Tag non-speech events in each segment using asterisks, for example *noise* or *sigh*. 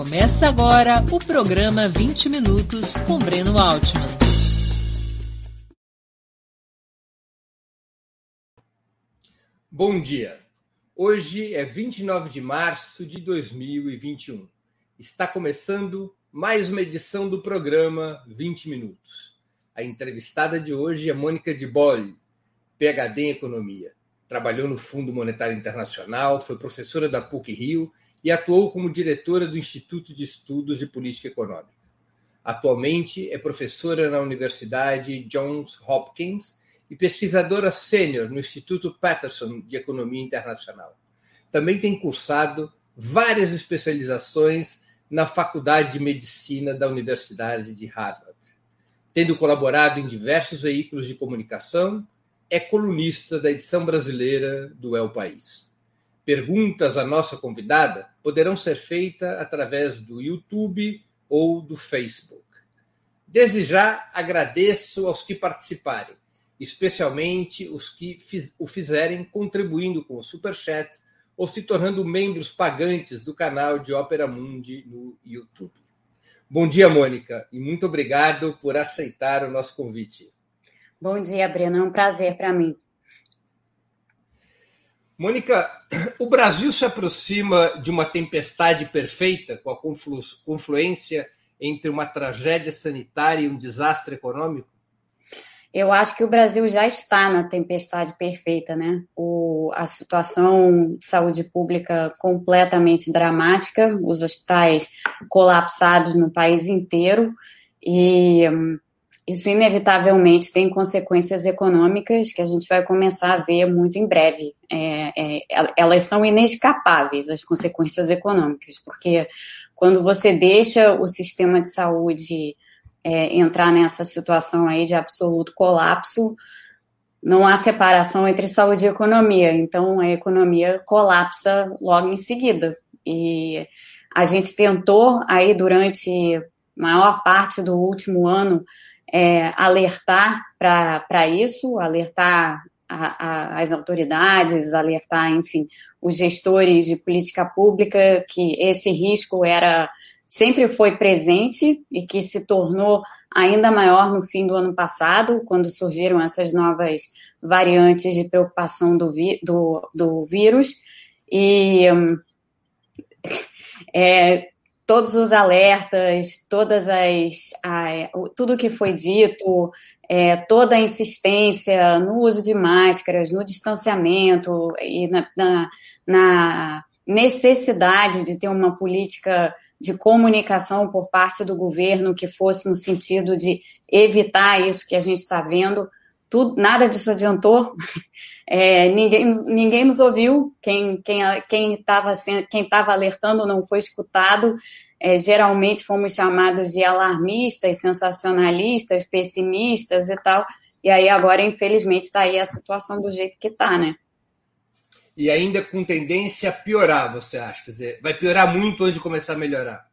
Começa agora o programa 20 Minutos com Breno Altman. Bom dia. Hoje é 29 de março de 2021. Está começando mais uma edição do programa 20 Minutos. A entrevistada de hoje é Mônica de Bolle, PhD em Economia. Trabalhou no Fundo Monetário Internacional, foi professora da PUC Rio e atuou como diretora do Instituto de Estudos de Política Econômica. Atualmente é professora na Universidade Johns Hopkins e pesquisadora sênior no Instituto Patterson de Economia Internacional. Também tem cursado várias especializações na Faculdade de Medicina da Universidade de Harvard. Tendo colaborado em diversos veículos de comunicação, é colunista da edição brasileira do El País. Perguntas à nossa convidada poderão ser feitas através do YouTube ou do Facebook. Desde já agradeço aos que participarem, especialmente os que o fizerem contribuindo com o Super Chat ou se tornando membros pagantes do canal de Ópera Mundi no YouTube. Bom dia, Mônica, e muito obrigado por aceitar o nosso convite. Bom dia, Breno, é um prazer para mim. Mônica, *clears throat* o Brasil se aproxima de uma tempestade perfeita com a conflu confluência entre uma tragédia sanitária e um desastre econômico? Eu acho que o Brasil já está na tempestade perfeita, né? O, a situação de saúde pública completamente dramática, os hospitais colapsados no país inteiro e hum, isso inevitavelmente tem consequências econômicas que a gente vai começar a ver muito em breve. É, é, elas são inescapáveis, as consequências econômicas, porque quando você deixa o sistema de saúde é, entrar nessa situação aí de absoluto colapso, não há separação entre saúde e economia, então a economia colapsa logo em seguida. E a gente tentou aí durante maior parte do último ano é, alertar para isso, alertar a, a, as autoridades, alertar, enfim, os gestores de política pública que esse risco era sempre foi presente e que se tornou ainda maior no fim do ano passado, quando surgiram essas novas variantes de preocupação do, vi, do, do vírus. E hum, *laughs* é, todos os alertas, todas as a, tudo que foi dito, é, toda a insistência no uso de máscaras, no distanciamento e na, na, na necessidade de ter uma política de comunicação por parte do governo que fosse no sentido de evitar isso que a gente está vendo. Tudo, nada disso adiantou. *laughs* É, ninguém, ninguém nos ouviu, quem estava quem, quem alertando não foi escutado. É, geralmente fomos chamados de alarmistas, sensacionalistas, pessimistas e tal. E aí agora, infelizmente, está aí a situação do jeito que está, né? E ainda com tendência a piorar, você acha? Quer dizer, vai piorar muito antes de começar a melhorar?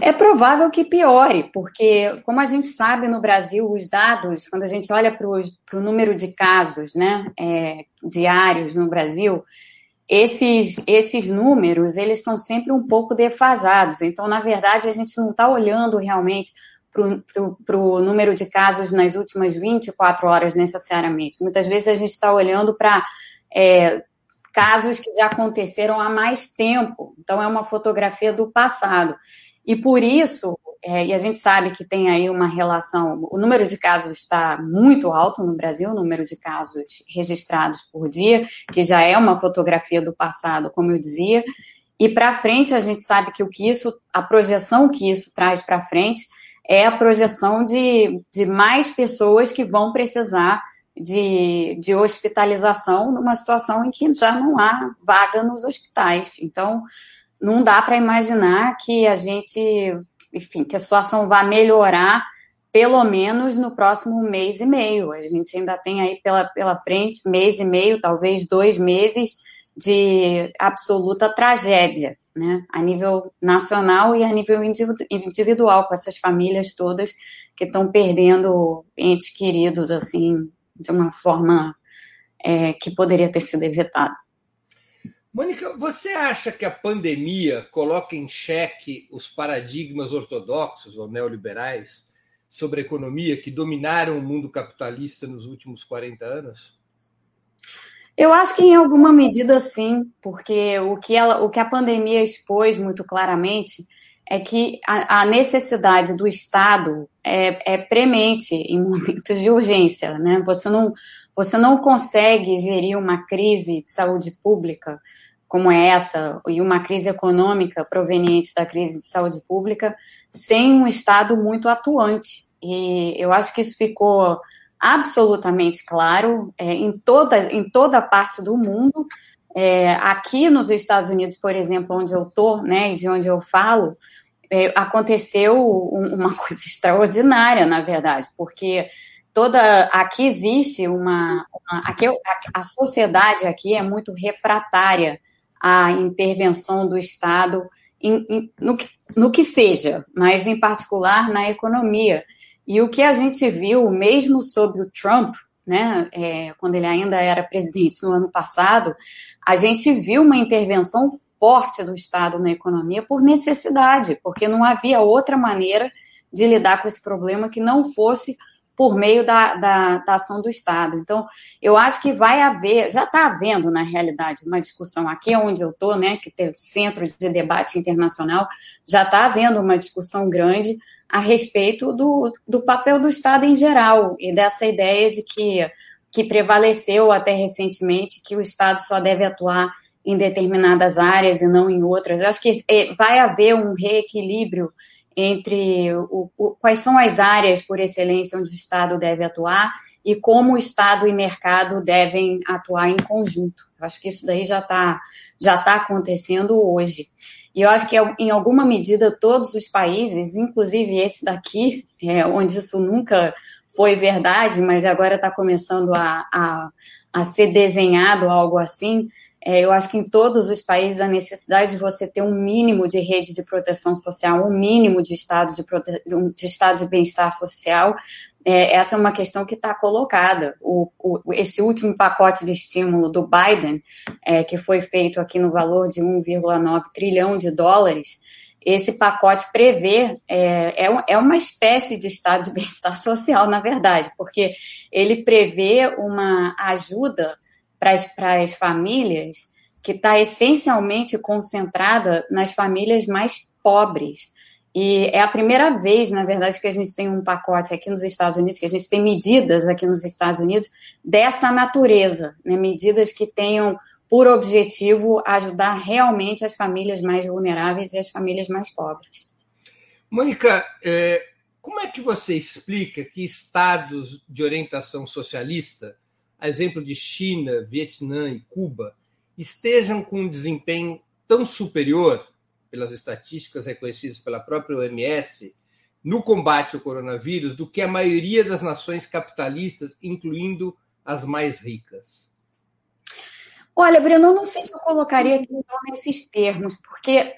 É provável que piore, porque, como a gente sabe no Brasil, os dados, quando a gente olha para o número de casos né, é, diários no Brasil, esses, esses números eles estão sempre um pouco defasados. Então, na verdade, a gente não está olhando realmente para o número de casos nas últimas 24 horas necessariamente. Muitas vezes a gente está olhando para é, casos que já aconteceram há mais tempo. Então, é uma fotografia do passado. E por isso, é, e a gente sabe que tem aí uma relação, o número de casos está muito alto no Brasil, o número de casos registrados por dia, que já é uma fotografia do passado, como eu dizia. E para frente, a gente sabe que o que isso, a projeção que isso traz para frente é a projeção de, de mais pessoas que vão precisar de, de hospitalização numa situação em que já não há vaga nos hospitais. Então, não dá para imaginar que a gente, enfim, que a situação vá melhorar pelo menos no próximo mês e meio. A gente ainda tem aí pela, pela frente mês e meio, talvez dois meses de absoluta tragédia, né? A nível nacional e a nível individual, com essas famílias todas que estão perdendo entes queridos, assim, de uma forma é, que poderia ter sido evitada. Mônica, você acha que a pandemia coloca em xeque os paradigmas ortodoxos ou neoliberais sobre a economia que dominaram o mundo capitalista nos últimos 40 anos? Eu acho que em alguma medida sim, porque o que, ela, o que a pandemia expôs muito claramente é que a, a necessidade do Estado é, é, premente em momentos de urgência, né? Você não, você não consegue gerir uma crise de saúde pública como essa, e uma crise econômica proveniente da crise de saúde pública, sem um Estado muito atuante. E eu acho que isso ficou absolutamente claro é, em, toda, em toda parte do mundo. É, aqui nos Estados Unidos, por exemplo, onde eu estou, né, e de onde eu falo, é, aconteceu uma *laughs* coisa extraordinária, na verdade, porque toda aqui existe uma, uma aqui, a, a sociedade aqui é muito refratária à intervenção do Estado em, em, no, que, no que seja, mas em particular na economia. E o que a gente viu, mesmo sob o Trump, né, é, quando ele ainda era presidente no ano passado, a gente viu uma intervenção forte do Estado na economia por necessidade, porque não havia outra maneira de lidar com esse problema que não fosse por meio da, da, da, ação do Estado. Então, eu acho que vai haver, já está havendo, na realidade, uma discussão aqui onde eu estou, né, que tem o Centro de Debate Internacional, já está havendo uma discussão grande a respeito do, do papel do Estado em geral e dessa ideia de que, que prevaleceu até recentemente que o Estado só deve atuar em determinadas áreas e não em outras. Eu acho que é, vai haver um reequilíbrio entre o, o, quais são as áreas por excelência onde o Estado deve atuar e como o Estado e mercado devem atuar em conjunto. Eu acho que isso daí já está já tá acontecendo hoje. E eu acho que, em alguma medida, todos os países, inclusive esse daqui, é, onde isso nunca foi verdade, mas agora está começando a, a, a, ser desenhado algo assim, é, eu acho que em todos os países a necessidade de você ter um mínimo de rede de proteção social, um mínimo de estado de, prote... de, estado de bem-estar social, é, essa é uma questão que está colocada. O, o, esse último pacote de estímulo do Biden, é, que foi feito aqui no valor de 1,9 trilhão de dólares, esse pacote prevê, é, é, é uma espécie de estado de bem-estar *laughs* social, na verdade, porque ele prevê uma ajuda para as famílias que está essencialmente concentrada nas famílias mais pobres. E é a primeira vez, na verdade, que a gente tem um pacote aqui nos Estados Unidos, que a gente tem medidas aqui nos Estados Unidos dessa natureza, né? medidas que tenham por objetivo ajudar realmente as famílias mais vulneráveis e as famílias mais pobres. Mônica, é, como é que você explica que estados de orientação socialista, a exemplo de China, Vietnã e Cuba, estejam com um desempenho tão superior pelas estatísticas reconhecidas pela própria OMS, no combate ao coronavírus do que a maioria das nações capitalistas, incluindo as mais ricas? Olha, Bruno, não sei se eu colocaria aqui nesses termos, porque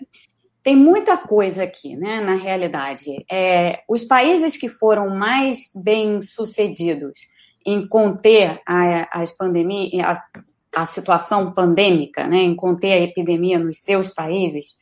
tem muita coisa aqui, né, na realidade. É, os países que foram mais bem sucedidos em conter a, as pandemias, a, a situação pandêmica, né, em conter a epidemia nos seus países,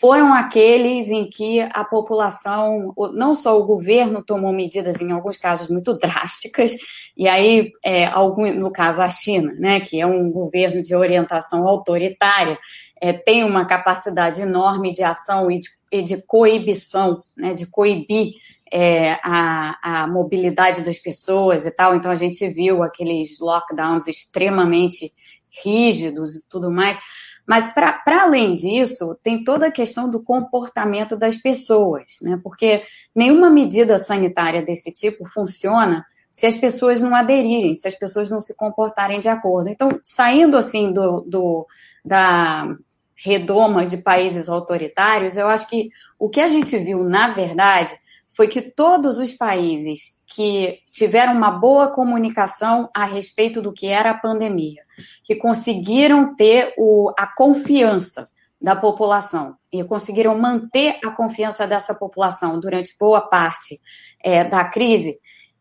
foram aqueles em que a população, não só o governo tomou medidas, em alguns casos, muito drásticas, e aí, é, algum, no caso, a China, né, que é um governo de orientação autoritária, é, tem uma capacidade enorme de ação e de, e de coibição, né, de coibir é, a, a mobilidade das pessoas e tal. Então, a gente viu aqueles lockdowns extremamente rígidos e tudo mais. Mas, para além disso, tem toda a questão do comportamento das pessoas, né? Porque nenhuma medida sanitária desse tipo funciona se as pessoas não aderirem, se as pessoas não se comportarem de acordo. Então, saindo assim do, do da redoma de países autoritários, eu acho que o que a gente viu, na verdade, foi que todos os países que tiveram uma boa comunicação a respeito do que era a pandemia, que conseguiram ter o, a confiança da população e conseguiram manter a confiança dessa população durante boa parte é, da crise,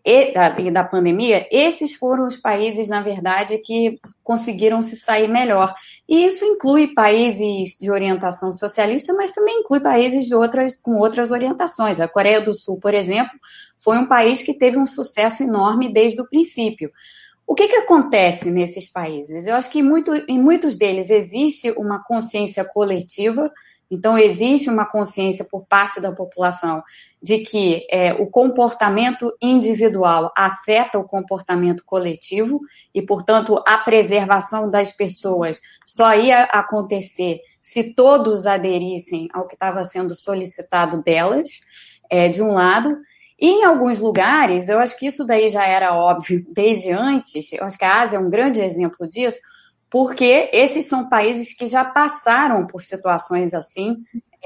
e da, da pandemia, esses foram os países, na verdade, que conseguiram se sair melhor. E isso inclui países de orientação socialista, mas também inclui países de outras, com outras orientações. A Coreia do Sul, por exemplo, foi um país que teve um sucesso enorme desde o princípio. O que, que acontece nesses países? Eu acho que muito, em muitos deles existe uma consciência coletiva então, existe uma consciência por parte da população de que é, o comportamento individual afeta o comportamento coletivo e, portanto, a preservação das pessoas só ia acontecer se todos aderissem ao que estava sendo solicitado delas, é, de um lado. E em alguns lugares, eu acho que isso daí já era óbvio *laughs* desde antes, eu acho que a Ásia é um grande exemplo disso, porque esses são países que já passaram por situações assim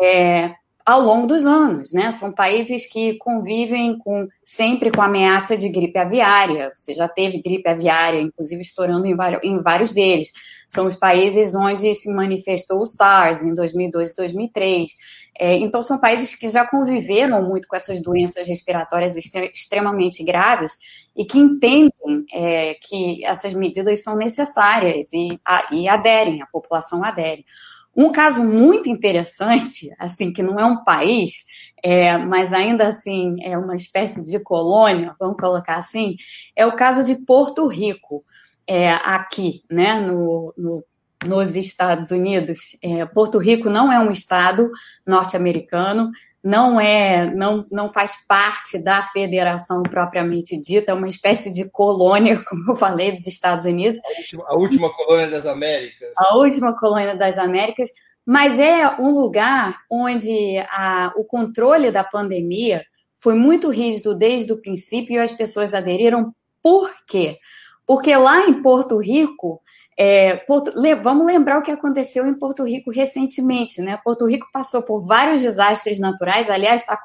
é, ao longo dos anos, né? São países que convivem com sempre com ameaça de gripe aviária. Você já teve gripe aviária, inclusive estourando em vários, em vários deles. São os países onde se manifestou o SARS em 2002 e 2003. É, então, são países que já conviveram muito com essas doenças respiratórias extremamente graves e que entendem é, que essas medidas são necessárias e, a, e aderem, a população adere. Um caso muito interessante, assim, que não é um país, é, mas ainda assim é uma espécie de colônia, vamos colocar assim, é o caso de Porto Rico, é, aqui, né, no, no nos Estados Unidos. É, Porto Rico não é um estado norte-americano, não é, não, não faz parte da federação propriamente dita, é uma espécie de colônia, *laughs* como eu falei, dos Estados Unidos. A última, a última colônia das Américas. A última colônia das Américas, mas é um lugar onde a, o controle da pandemia foi muito rígido desde o princípio e as pessoas aderiram. Por quê? Porque lá em Porto Rico, é, Porto, vamos lembrar o que aconteceu em Porto Rico recentemente, né? Porto Rico passou por vários desastres naturais, aliás, tá,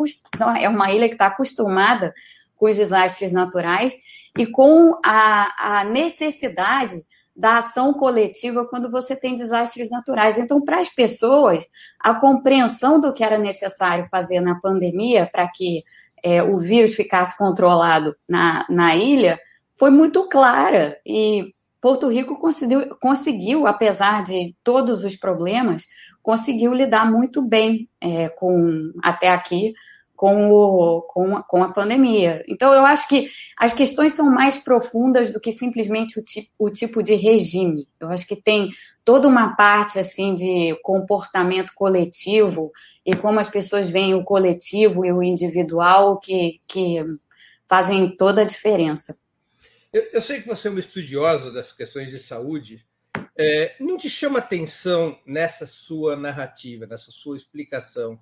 é uma ilha que está acostumada com os desastres naturais e com a, a necessidade da ação coletiva quando você tem desastres naturais. Então, para as pessoas, a compreensão do que era necessário fazer na pandemia para que é, o vírus ficasse controlado na, na ilha foi muito clara. E Porto Rico conseguiu, conseguiu, apesar de todos os problemas, conseguiu lidar muito bem é, com até aqui com, o, com, com a pandemia. Então, eu acho que as questões são mais profundas do que simplesmente o, tipo, o tipo de regime. Eu acho que tem toda uma parte assim de comportamento coletivo e como as pessoas veem o coletivo e o individual que, que fazem toda a diferença. Eu, eu, sei que você é uma estudiosa das questões de saúde. É, não te chama atenção nessa sua narrativa, nessa sua explicação,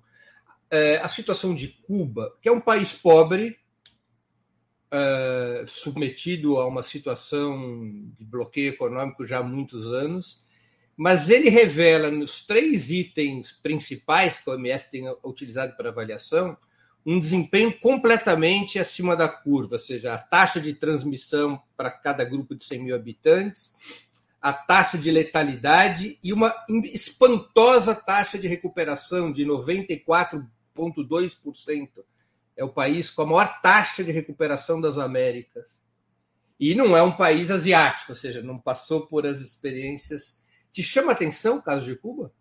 é, a situação de Cuba, que é um país pobre, é, submetido a uma situação de bloqueio econômico já há muitos anos, mas ele revela nos três itens principais que a OMS tem utilizado para avaliação um desempenho completamente acima da curva, ou seja, a taxa de transmissão para cada grupo de 100 mil habitantes, a taxa de letalidade e uma espantosa taxa de recuperação de 94,2%. É o país com a maior taxa de recuperação das Américas. E não é um país asiático, ou seja, não passou por as experiências. Te chama atenção o caso de Cuba?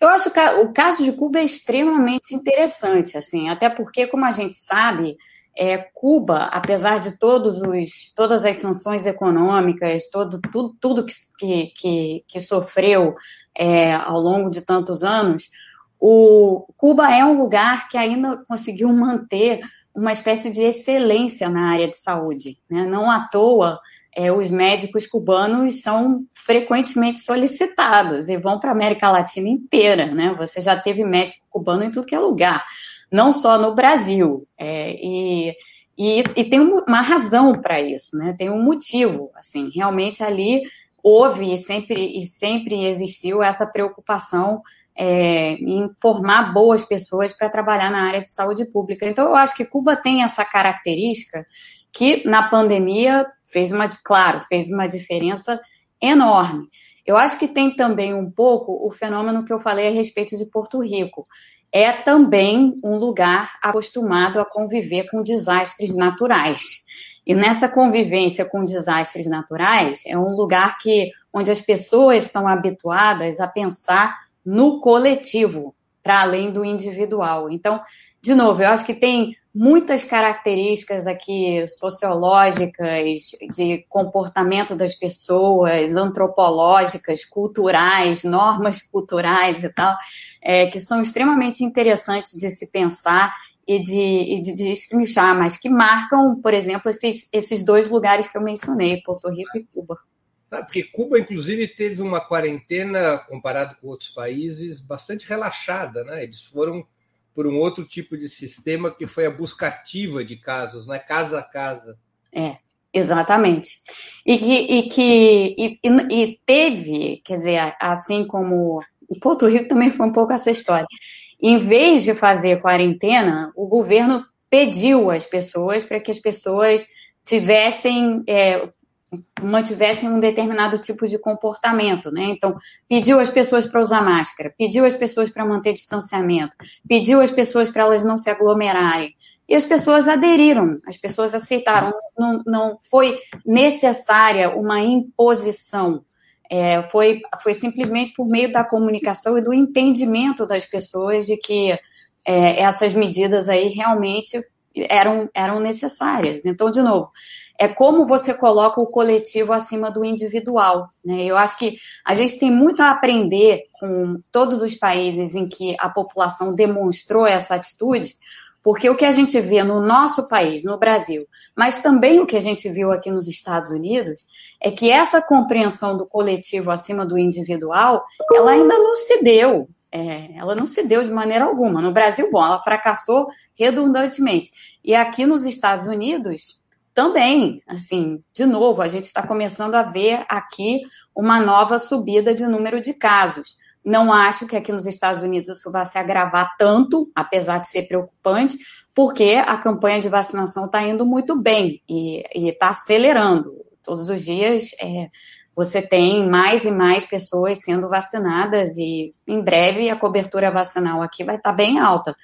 Eu acho que o caso de Cuba é extremamente interessante, assim, até porque, como a gente sabe, é, Cuba, apesar de todos os, todas as sanções econômicas, todo, tudo, tudo que, que, que sofreu é, ao longo de tantos anos, o Cuba é um lugar que ainda conseguiu manter uma espécie de excelência na área de saúde. Né? Não à toa, é, os médicos cubanos são frequentemente solicitados e vão para a América Latina inteira, né? Você já teve médico cubano em tudo que é lugar, não só no Brasil. É, e, e, e, tem uma razão para isso, né? Tem um motivo, assim, realmente ali houve e sempre, e sempre existiu essa preocupação é, em formar boas pessoas para trabalhar na área de saúde pública. Então, eu acho que Cuba tem essa característica que na pandemia fez uma, claro, fez uma diferença enorme. Eu acho que tem também um pouco o fenômeno que eu falei a respeito de Porto Rico. É também um lugar acostumado a conviver com desastres naturais. E nessa convivência com desastres naturais, é um lugar que onde as pessoas estão habituadas a pensar no coletivo, para além do individual. Então, de novo, eu acho que tem muitas características aqui sociológicas, de comportamento das pessoas, antropológicas, culturais, normas culturais e tal, é, que são extremamente interessantes de se pensar e de, e de destrinchar, mas que marcam, por exemplo, esses, esses dois lugares que eu mencionei, Porto Rico e Cuba. Ah, porque Cuba, inclusive, teve uma quarentena, comparado com outros países, bastante relaxada. Né? Eles foram por um outro tipo de sistema que foi a busca ativa de casos, né? casa a casa. É, exatamente. E que, e, que e, e teve, quer dizer, assim como. E Porto Rico também foi um pouco essa história. Em vez de fazer quarentena, o governo pediu às pessoas para que as pessoas tivessem é, mantivessem um determinado tipo de comportamento, né? Então, pediu às pessoas para usar máscara, pediu às pessoas para manter distanciamento, pediu às pessoas para elas não se aglomerarem. E as pessoas aderiram, as pessoas aceitaram. Não, não foi necessária uma imposição. É, foi, foi simplesmente por meio da comunicação e do entendimento das pessoas de que é, essas medidas aí realmente eram, eram necessárias. Então, de novo, é como você coloca o coletivo acima do individual. Né? Eu acho que a gente tem muito a aprender com todos os países em que a população demonstrou essa atitude, porque o que a gente vê no nosso país, no Brasil, mas também o que a gente viu aqui nos Estados Unidos, é que essa compreensão do coletivo acima do individual, ela ainda não se deu. É, ela não se deu de maneira alguma. No Brasil, bom, ela fracassou redundantemente. E aqui nos Estados Unidos, também, assim, de novo, a gente está começando a ver aqui uma nova subida de número de casos. Não acho que aqui nos Estados Unidos isso vai se agravar tanto, apesar de ser preocupante, porque a campanha de vacinação está indo muito bem e está acelerando. Todos os dias é, você tem mais e mais pessoas sendo vacinadas e em breve a cobertura vacinal aqui vai estar tá bem alta.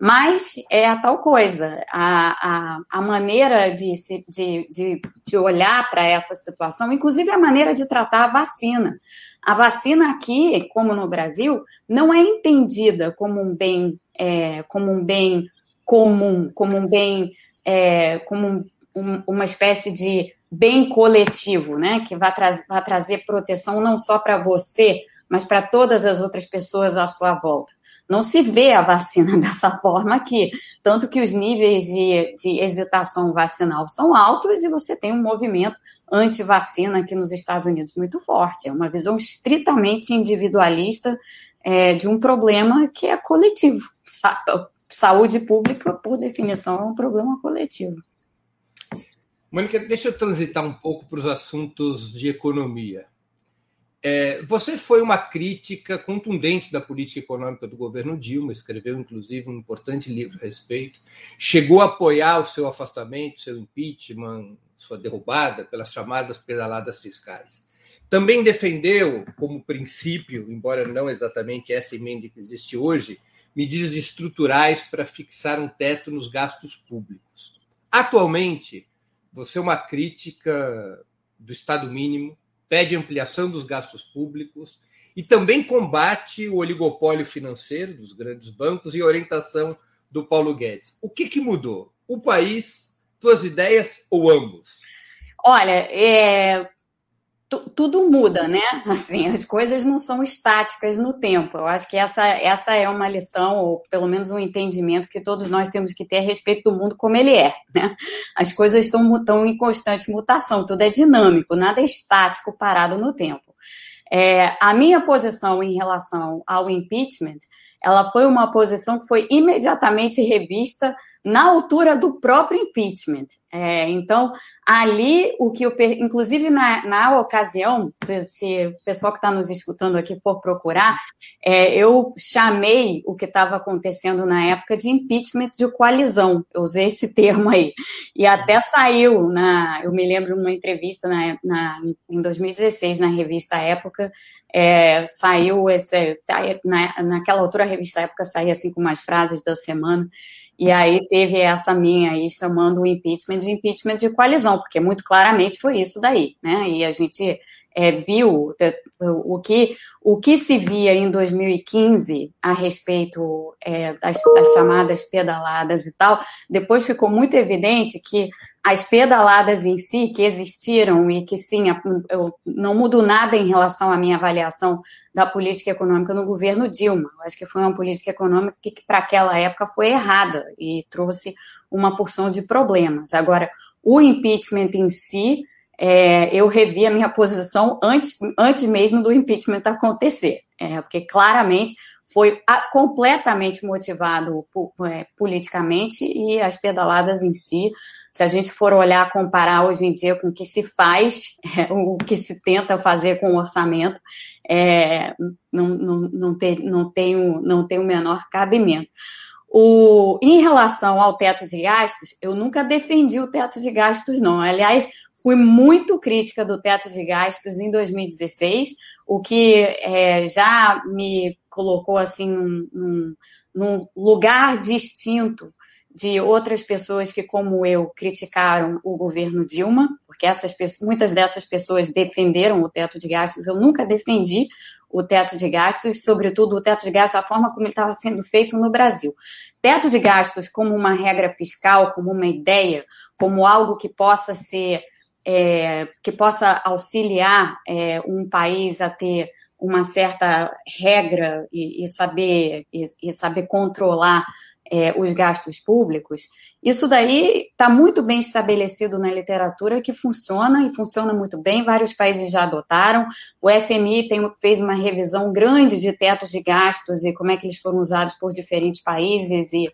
Mas é a tal coisa, a, a, a maneira de, de, de, de olhar para essa situação, inclusive a maneira de tratar a vacina. A vacina aqui, como no Brasil, não é entendida como um bem, é, como um bem comum, como um bem, é, como um, uma espécie de bem coletivo, né? Que vai, tra vai trazer proteção não só para você, mas para todas as outras pessoas à sua volta. Não se vê a vacina *laughs* dessa forma aqui. Tanto que os níveis de, de hesitação vacinal são altos e você tem um movimento anti-vacina aqui nos Estados Unidos muito forte. É uma visão estritamente individualista é, de um problema que é coletivo. Sa saúde pública, por definição, é um problema coletivo. Mônica, deixa eu transitar um pouco para os assuntos de economia. É, você foi uma crítica contundente da política econômica do governo Dilma, escreveu inclusive um importante livro a respeito, chegou a apoiar o seu afastamento, seu impeachment, sua derrubada pelas chamadas pedaladas fiscais. Também defendeu, como princípio, embora não exatamente essa emenda que existe hoje, medidas estruturais para fixar um teto nos gastos públicos. Atualmente, você é uma crítica do Estado mínimo, pede ampliação dos gastos públicos e também combate o oligopólio financeiro dos grandes bancos e orientação do Paulo Guedes. O que, que mudou? O país, suas ideias ou ambos? Olha, é, tudo muda, né? *laughs* Assim, as coisas não são estáticas no tempo. Eu acho que essa, essa é uma lição, ou pelo menos um entendimento que todos nós temos que ter a respeito do mundo como ele é, né? As coisas estão, em constante mutação, tudo é dinâmico, nada é estático, parado no tempo. É, a minha posição em relação ao impeachment, ela foi uma posição que foi imediatamente revista na altura do próprio impeachment. É, então, ali, o que eu, inclusive na, na ocasião, se, se, o pessoal que está nos escutando aqui for procurar, é, eu chamei o que estava acontecendo na época de impeachment de coalizão. Eu usei esse termo aí. E até saiu, na, eu me lembro de uma entrevista na, na, em 2016 na revista Época, é, saiu esse, na, naquela altura a revista Época saía assim com umas frases da semana. E aí teve essa minha aí chamando o impeachment de impeachment de coalizão, porque muito claramente foi isso daí, né? E a gente é, viu o que, o que se via em 2015 a respeito é, das, das, chamadas pedaladas e tal, depois ficou muito evidente que as pedaladas em si, que existiram e que sim, eu não mudo nada em relação à minha avaliação da política econômica no governo Dilma. Eu acho que foi uma política econômica que, para aquela época foi errada e trouxe uma porção de problemas. Agora, o impeachment em si é, eu revi a minha posição antes, antes mesmo do impeachment acontecer, é, porque claramente foi a, completamente motivado é, politicamente e as pedaladas em si, se a gente for olhar, comparar hoje em dia com o que se faz, é, o que se tenta fazer com o orçamento, é, não, não, não, tem, não, tem o, não tem o menor cabimento. O, em relação ao teto de gastos, eu nunca defendi o teto de gastos, não. Aliás, fui muito crítica do teto de gastos em 2016, o que é, já me colocou assim num, num, lugar distinto de outras pessoas que, como eu, criticaram o governo Dilma, porque essas muitas dessas pessoas defenderam o teto de gastos. Eu nunca defendi o teto de gastos, sobretudo o teto de gastos, da forma como ele estava sendo feito no Brasil. Teto de gastos como uma regra fiscal, como uma ideia, como algo que possa ser é, que possa auxiliar é, um país a ter uma certa regra e, e saber e, e, saber controlar é, os gastos públicos, isso daí está muito bem estabelecido na literatura que funciona e funciona muito bem. Vários países já adotaram. O FMI tem, fez uma revisão grande de tetos de gastos e como é que eles foram usados por diferentes países e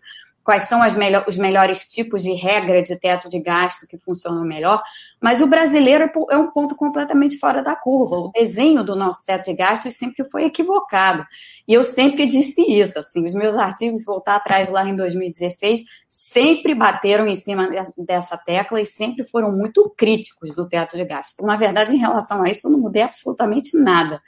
quais são os melhores tipos de regra de teto de gasto que funcionam melhor, mas o brasileiro é, é um ponto completamente fora da curva. O desenho do nosso teto de gastos sempre foi equivocado. E eu sempre disse isso, assim, os meus artigos, voltar atrás lá em 2016, sempre bateram em cima dessa tecla e sempre foram muito críticos do teto de gasto. Na verdade, em relação a isso, eu não mudei absolutamente nada.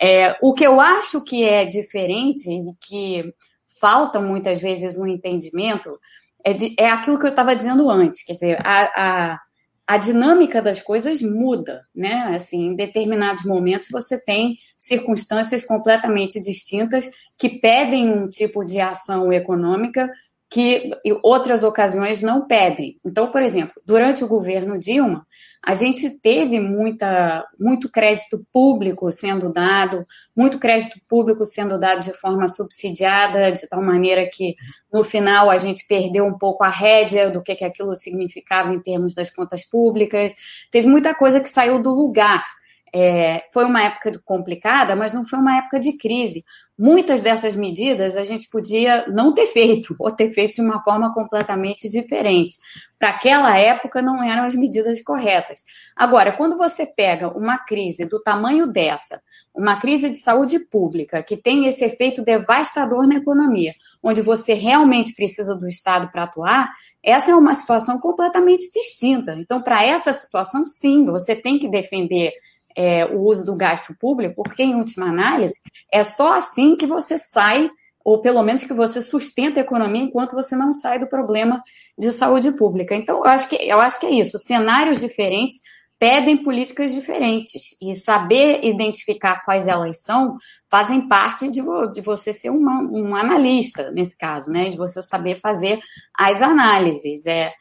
É, o que eu acho que é diferente e que falta muitas vezes um entendimento é, de, é aquilo que eu estava dizendo antes, quer dizer, a, a, a dinâmica das coisas muda, né? Assim, em determinados momentos você tem circunstâncias completamente distintas que pedem um tipo de ação econômica que outras ocasiões não pedem. Então, por exemplo, durante o governo Dilma, a gente teve muita, muito crédito público sendo dado, muito crédito público sendo dado de forma subsidiada, de tal maneira que, no final, a gente perdeu um pouco a rédea do que, que aquilo significava em termos das contas públicas. Teve muita coisa que saiu do lugar. É, foi uma época complicada, mas não foi uma época de crise. Muitas dessas medidas a gente podia não ter feito, ou ter feito de uma forma completamente diferente. Para aquela época não eram as medidas corretas. Agora, quando você pega uma crise do tamanho dessa, uma crise de saúde pública, que tem esse efeito devastador na economia, onde você realmente precisa do Estado para atuar, essa é uma situação completamente distinta. Então, para essa situação, sim, você tem que defender é, o uso do gasto público, porque, em última análise, é só assim que você sai, ou pelo menos que você sustenta a economia enquanto você não sai do problema de saúde pública. Então, eu acho que, eu acho que é isso. Cenários diferentes pedem políticas diferentes. E saber identificar quais elas são fazem parte de, vo, de você ser uma, um analista, nesse caso, né? De você saber fazer as análises. É,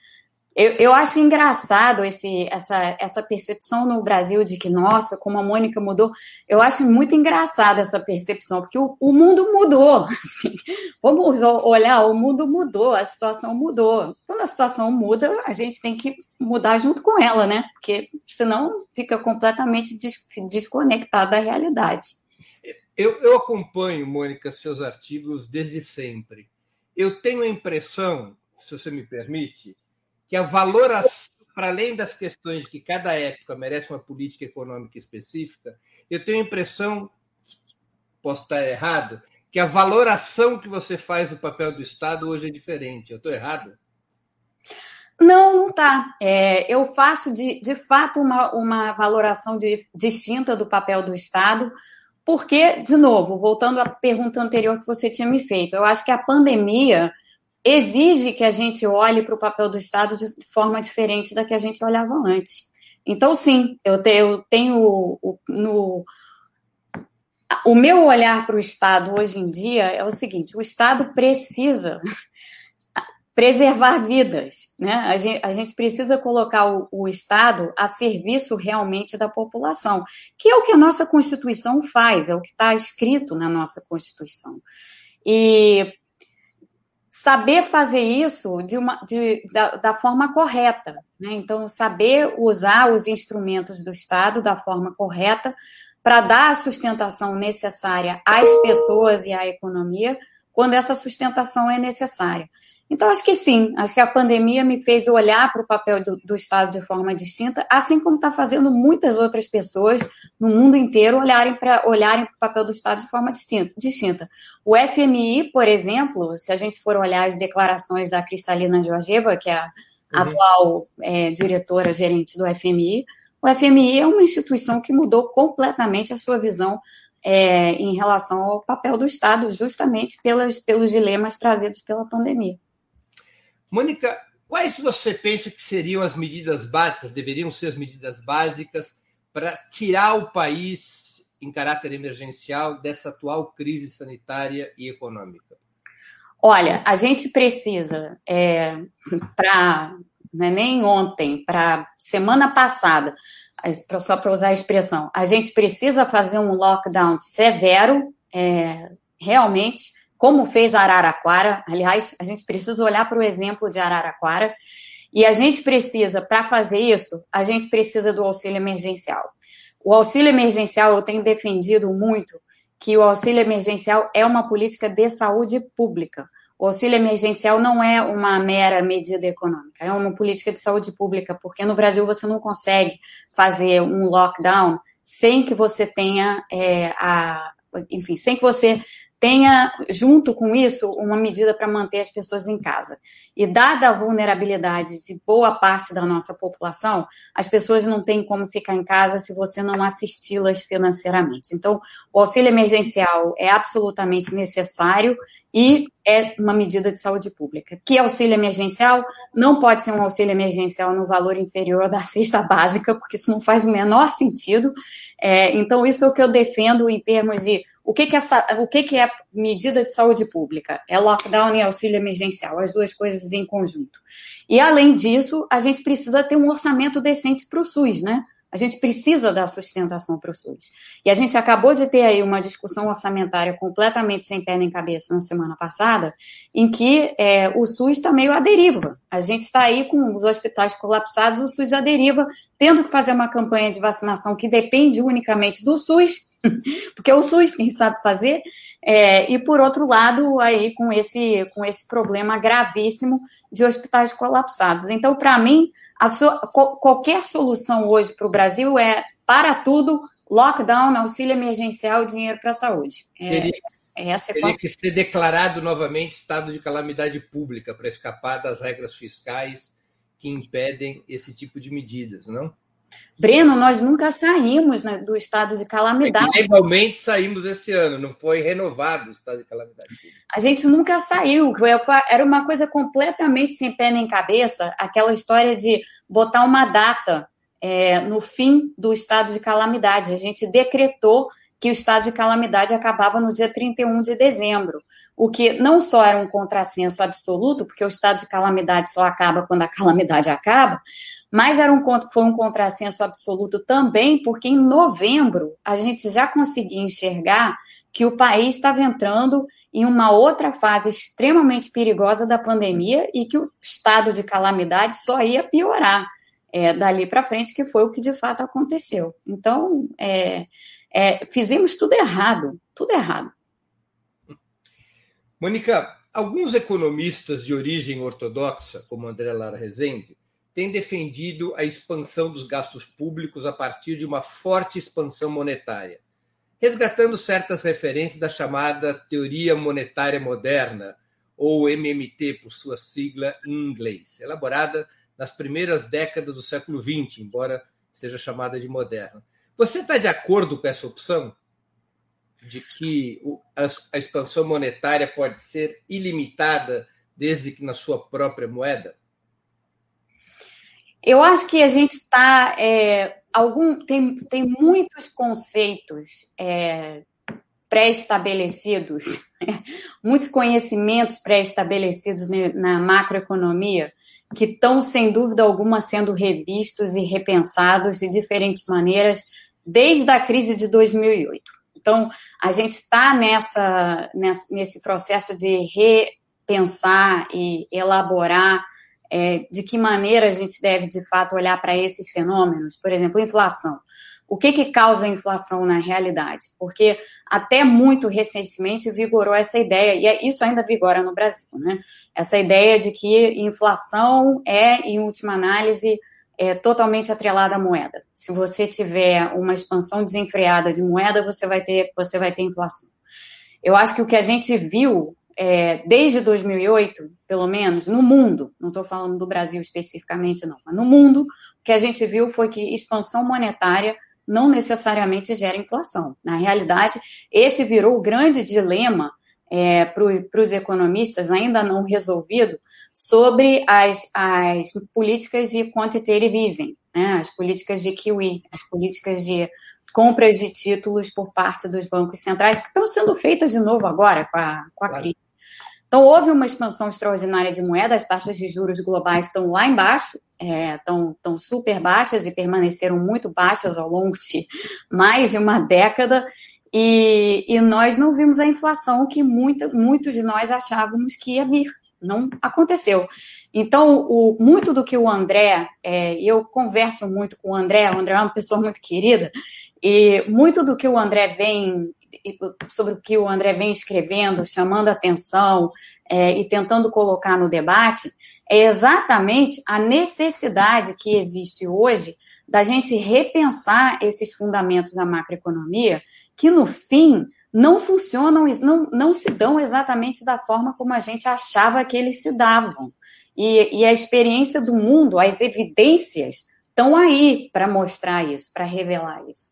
eu, eu acho engraçado esse, essa, essa percepção no Brasil de que, nossa, como a Mônica mudou. Eu acho muito engraçada essa percepção, porque o, o mundo mudou. *laughs* Assim. Vamos olhar, o mundo mudou, a situação mudou. Quando a situação muda, a gente tem que mudar junto com ela, né? Porque senão fica completamente des, desconectado da realidade. Eu, eu acompanho, Mônica, seus artigos desde sempre. Eu tenho a impressão, se você me permite, que a valoração, para além das questões de que cada época merece uma política econômica específica, eu tenho a impressão, posso estar errado, que a valoração que você faz do papel do Estado hoje é diferente. Eu estou errado? Não, não está. É, eu faço, de, de fato, uma, uma valoração de, distinta do papel do Estado, porque, de novo, voltando à pergunta anterior que você tinha me feito, eu acho que a pandemia exige que a gente olhe para o papel do Estado de forma diferente da que a gente olhava antes. Então, sim, eu tenho, tenho no, o meu olhar para o Estado hoje em dia é o seguinte: o Estado precisa *laughs* preservar vidas, né? A gente, a gente precisa colocar o, o, Estado a serviço realmente da população, que é o que a nossa Constituição faz, é o que está escrito na nossa Constituição. E saber fazer isso de uma, de, da, da forma correta, né? Então, saber usar os instrumentos do Estado da forma correta para dar a sustentação necessária às pessoas e à economia quando essa sustentação é necessária. Então, acho que sim, acho que a pandemia me fez olhar para o papel do, do, Estado de forma distinta, assim como está fazendo muitas outras pessoas no mundo inteiro olharem para olharem o papel do Estado de forma distinta, distinta. O FMI, por exemplo, se a gente for olhar as declarações da Cristalina Georgieva, que é a uhum. atual é, diretora gerente do FMI, o FMI é uma instituição que mudou completamente a sua visão é, em relação ao papel do Estado, justamente pelas, pelos dilemas trazidos pela pandemia. Mônica, quais você pensa que seriam as medidas básicas, deveriam ser as medidas básicas para tirar o país em caráter emergencial dessa atual crise sanitária e econômica? Olha, a gente precisa, é, para é nem ontem, para semana passada, só para usar a expressão, a gente precisa fazer um lockdown severo, é, realmente, como fez Araraquara. Aliás, a gente precisa olhar para o exemplo de Araraquara. E a gente precisa, para fazer isso, a gente precisa do auxílio emergencial. O auxílio emergencial, eu tenho defendido muito que o auxílio emergencial é uma política de saúde pública. O auxílio emergencial não é uma mera medida econômica, é uma política de saúde pública, porque no Brasil você não consegue fazer um lockdown sem que você tenha é, a, enfim, sem que você tenha, junto com isso, uma medida para manter as pessoas em casa. E dada a vulnerabilidade de boa parte da nossa população, as pessoas não têm como ficar em casa se você não assisti-las financeiramente. Então, o auxílio emergencial é absolutamente necessário e é uma medida de saúde pública. Que auxílio emergencial não pode ser um auxílio emergencial no valor inferior da cesta básica, porque isso não faz o menor sentido. É, então, isso é o que eu defendo em termos de o que, que, essa, o que, que é medida de saúde pública? É lockdown e auxílio emergencial, as duas coisas em conjunto. E, além disso, a gente precisa ter um orçamento decente para o SUS, né? A gente precisa dar sustentação para o SUS. E a gente acabou de ter aí uma discussão orçamentária completamente sem pé nem cabeça na semana passada, em que é, o SUS está meio à deriva. A gente está aí com os hospitais colapsados, o SUS à deriva, tendo que fazer uma campanha de vacinação que depende unicamente do SUS, *laughs* porque é o SUS quem sabe fazer, é, e por outro lado, aí com esse, com esse problema gravíssimo de hospitais colapsados. Então, para mim, sua, qualquer solução hoje para o Brasil é para tudo, lockdown, auxílio emergencial, dinheiro para a saúde. É, teria, é essa teria que ser declarado novamente estado de calamidade pública para escapar das regras fiscais que impedem esse tipo de medidas, não? Breno, nós nunca saímos né, do estado de calamidade. É legalmente saímos esse ano, não foi renovado o estado de calamidade. A gente nunca saiu. Era uma coisa completamente sem pé nem cabeça, aquela história de botar uma data é, no fim do estado de calamidade. A gente decretou que o estado de calamidade acabava no dia 31 de dezembro o que não só era um contrassenso absoluto, porque o estado de calamidade só acaba quando a calamidade acaba, mas era um, foi um contrassenso absoluto também, porque em novembro a gente já conseguia enxergar que o país estava entrando em uma outra fase extremamente perigosa da pandemia e que o estado de calamidade só ia piorar é, dali para frente, que foi o que de fato aconteceu. Então, é, é, fizemos tudo errado, tudo errado. Mônica, alguns economistas de origem ortodoxa, como André Lara Rezende, têm defendido a expansão dos gastos públicos a partir de uma forte expansão monetária, resgatando certas referências da chamada teoria monetária moderna, ou MMT por sua sigla em inglês, elaborada nas primeiras décadas do século XX, embora seja chamada de moderna. Você está de acordo com essa opção? de que a expansão monetária pode ser ilimitada desde que na sua própria moeda? Eu acho que a gente está. É, algum, tem, tem muitos conceitos é, pré-estabelecidos, *laughs* muitos conhecimentos pré-estabelecidos na macroeconomia que estão, sem dúvida alguma, sendo revistos e repensados de diferentes maneiras desde a crise de 2008. Então, a gente está nessa, nesse processo de repensar e elaborar é, de que maneira a gente deve, de fato, olhar para esses fenômenos. Por exemplo, inflação. O que, que causa a inflação na realidade? Porque até muito recentemente vigorou essa ideia, e é, isso ainda vigora no Brasil, né? Essa ideia de que inflação é, em última análise, é totalmente atrelada à moeda. Se você tiver uma expansão desenfreada de moeda, você vai ter, você vai ter inflação. Eu acho que o que a gente viu é, desde 2008, pelo menos, no mundo, não estou falando do Brasil especificamente, não, mas no mundo, o que a gente viu foi que expansão monetária não necessariamente gera inflação. Na realidade, esse virou o grande dilema é, para os economistas, ainda não resolvido, sobre as, as políticas de quantitative easing, né, as políticas de QE, as políticas de compras de títulos por parte dos bancos centrais, que estão sendo feitas de novo agora com a, com a crise. Então, houve uma expansão extraordinária de moeda, as taxas de juros globais estão lá embaixo, é, estão, super baixas e permaneceram muito baixas ao longo de mais de uma década, e, e nós não vimos a inflação que muito, muitos de nós achávamos que ia vir. Não aconteceu. Então, o, muito do que o André, é, eu converso muito com o André, o André é uma pessoa muito querida, e muito do que o André vem sobre o que o André vem escrevendo, chamando atenção é, e tentando colocar no debate, é exatamente a necessidade que existe hoje da gente repensar esses fundamentos da macroeconomia, que no fim não funcionam, não, não se dão exatamente da forma como a gente achava que eles se davam. E, e a experiência do mundo, as evidências estão aí para mostrar isso, para revelar isso.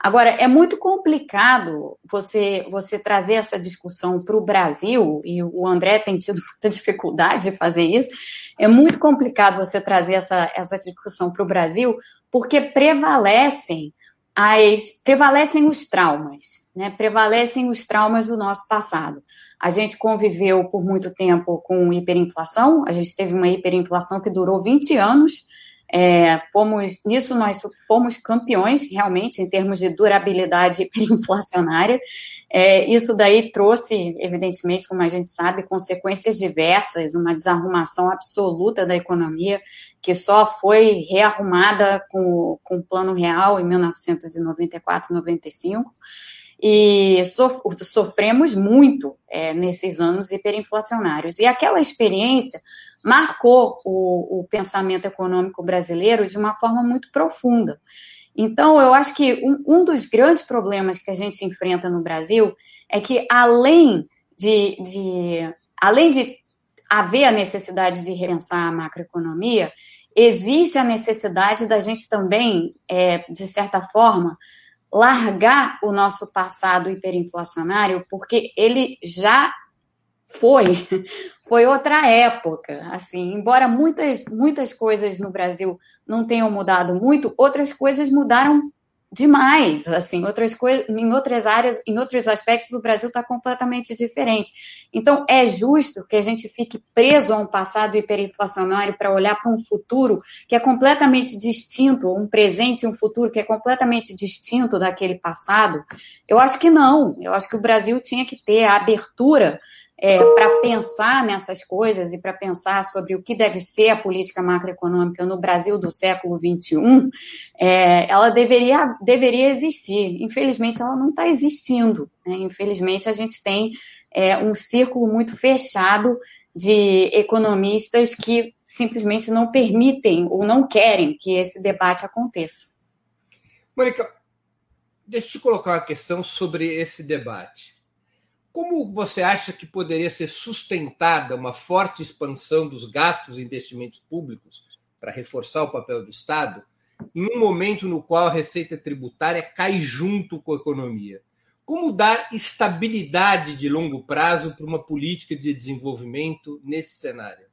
Agora, é muito complicado você, você trazer essa discussão para o Brasil, e o André tem tido *laughs* muita dificuldade de fazer isso. É muito complicado você trazer essa, essa discussão para o Brasil, porque prevalecem as prevalecem os traumas, né? Prevalecem os traumas do nosso passado. A gente conviveu por muito tempo com hiperinflação, a gente teve uma hiperinflação que durou 20 anos, é, fomos nisso nós fomos campeões realmente em termos de durabilidade *laughs* hiperinflacionária. É, isso daí trouxe, evidentemente, como a gente sabe, consequências diversas, uma desarrumação absoluta da economia que só foi rearrumada com, com o Plano Real em 1994, 95 e sofremos muito é, nesses anos hiperinflacionários. E aquela experiência marcou o, o, pensamento econômico brasileiro de uma forma muito profunda. Então, eu acho que um, um, dos grandes problemas que a gente enfrenta no Brasil é que, além de, de, além de haver a necessidade de repensar a macroeconomia, existe a necessidade da gente também, é, de certa forma, largar o nosso passado hiperinflacionário, porque ele já foi, *laughs* foi outra época, assim, embora muitas muitas coisas no Brasil não tenham mudado muito, outras coisas mudaram demais, assim, outras coisas, em outras áreas, em outros aspectos, o Brasil está completamente diferente. Então, é justo que a gente fique preso a um passado hiperinflacionário para olhar para um futuro que é completamente distinto, um presente e um futuro que é completamente distinto daquele passado? Eu acho que não. Eu acho que o Brasil tinha que ter a abertura é, para pensar nessas coisas e para pensar sobre o que deve ser a política macroeconômica no Brasil do século XXI, é, ela deveria, deveria existir. Infelizmente, ela não está existindo. Né? Infelizmente, a gente tem é, um círculo muito fechado de economistas que simplesmente não permitem ou não querem que esse debate aconteça. Mônica, deixa eu te colocar uma questão sobre esse debate. Como você acha que poderia ser sustentada uma forte expansão dos gastos e investimentos públicos para reforçar o papel do Estado, em um momento no qual a receita tributária cai junto com a economia? Como dar estabilidade de longo prazo para uma política de desenvolvimento nesse cenário?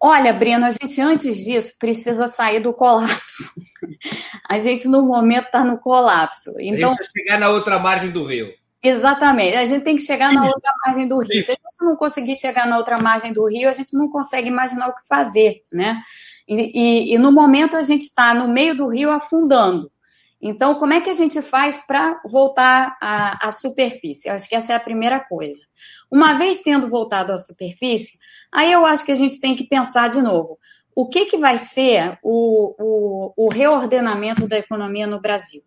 Olha, Breno, a gente antes disso precisa sair do colapso. *laughs* A gente no momento está no colapso. Então, a gente precisa chegar na outra margem do rio. Exatamente, a gente tem que chegar na outra margem do rio. Se a gente não conseguir chegar na outra margem do rio, a gente não consegue imaginar o que fazer, né? E, e, e no momento a gente está no meio do rio afundando. Então, como é que a gente faz para voltar à, à superfície? Eu acho que essa é a primeira coisa. Uma vez tendo voltado à superfície, aí eu acho que a gente tem que pensar de novo. O que, que vai ser o, o, o reordenamento da economia no Brasil?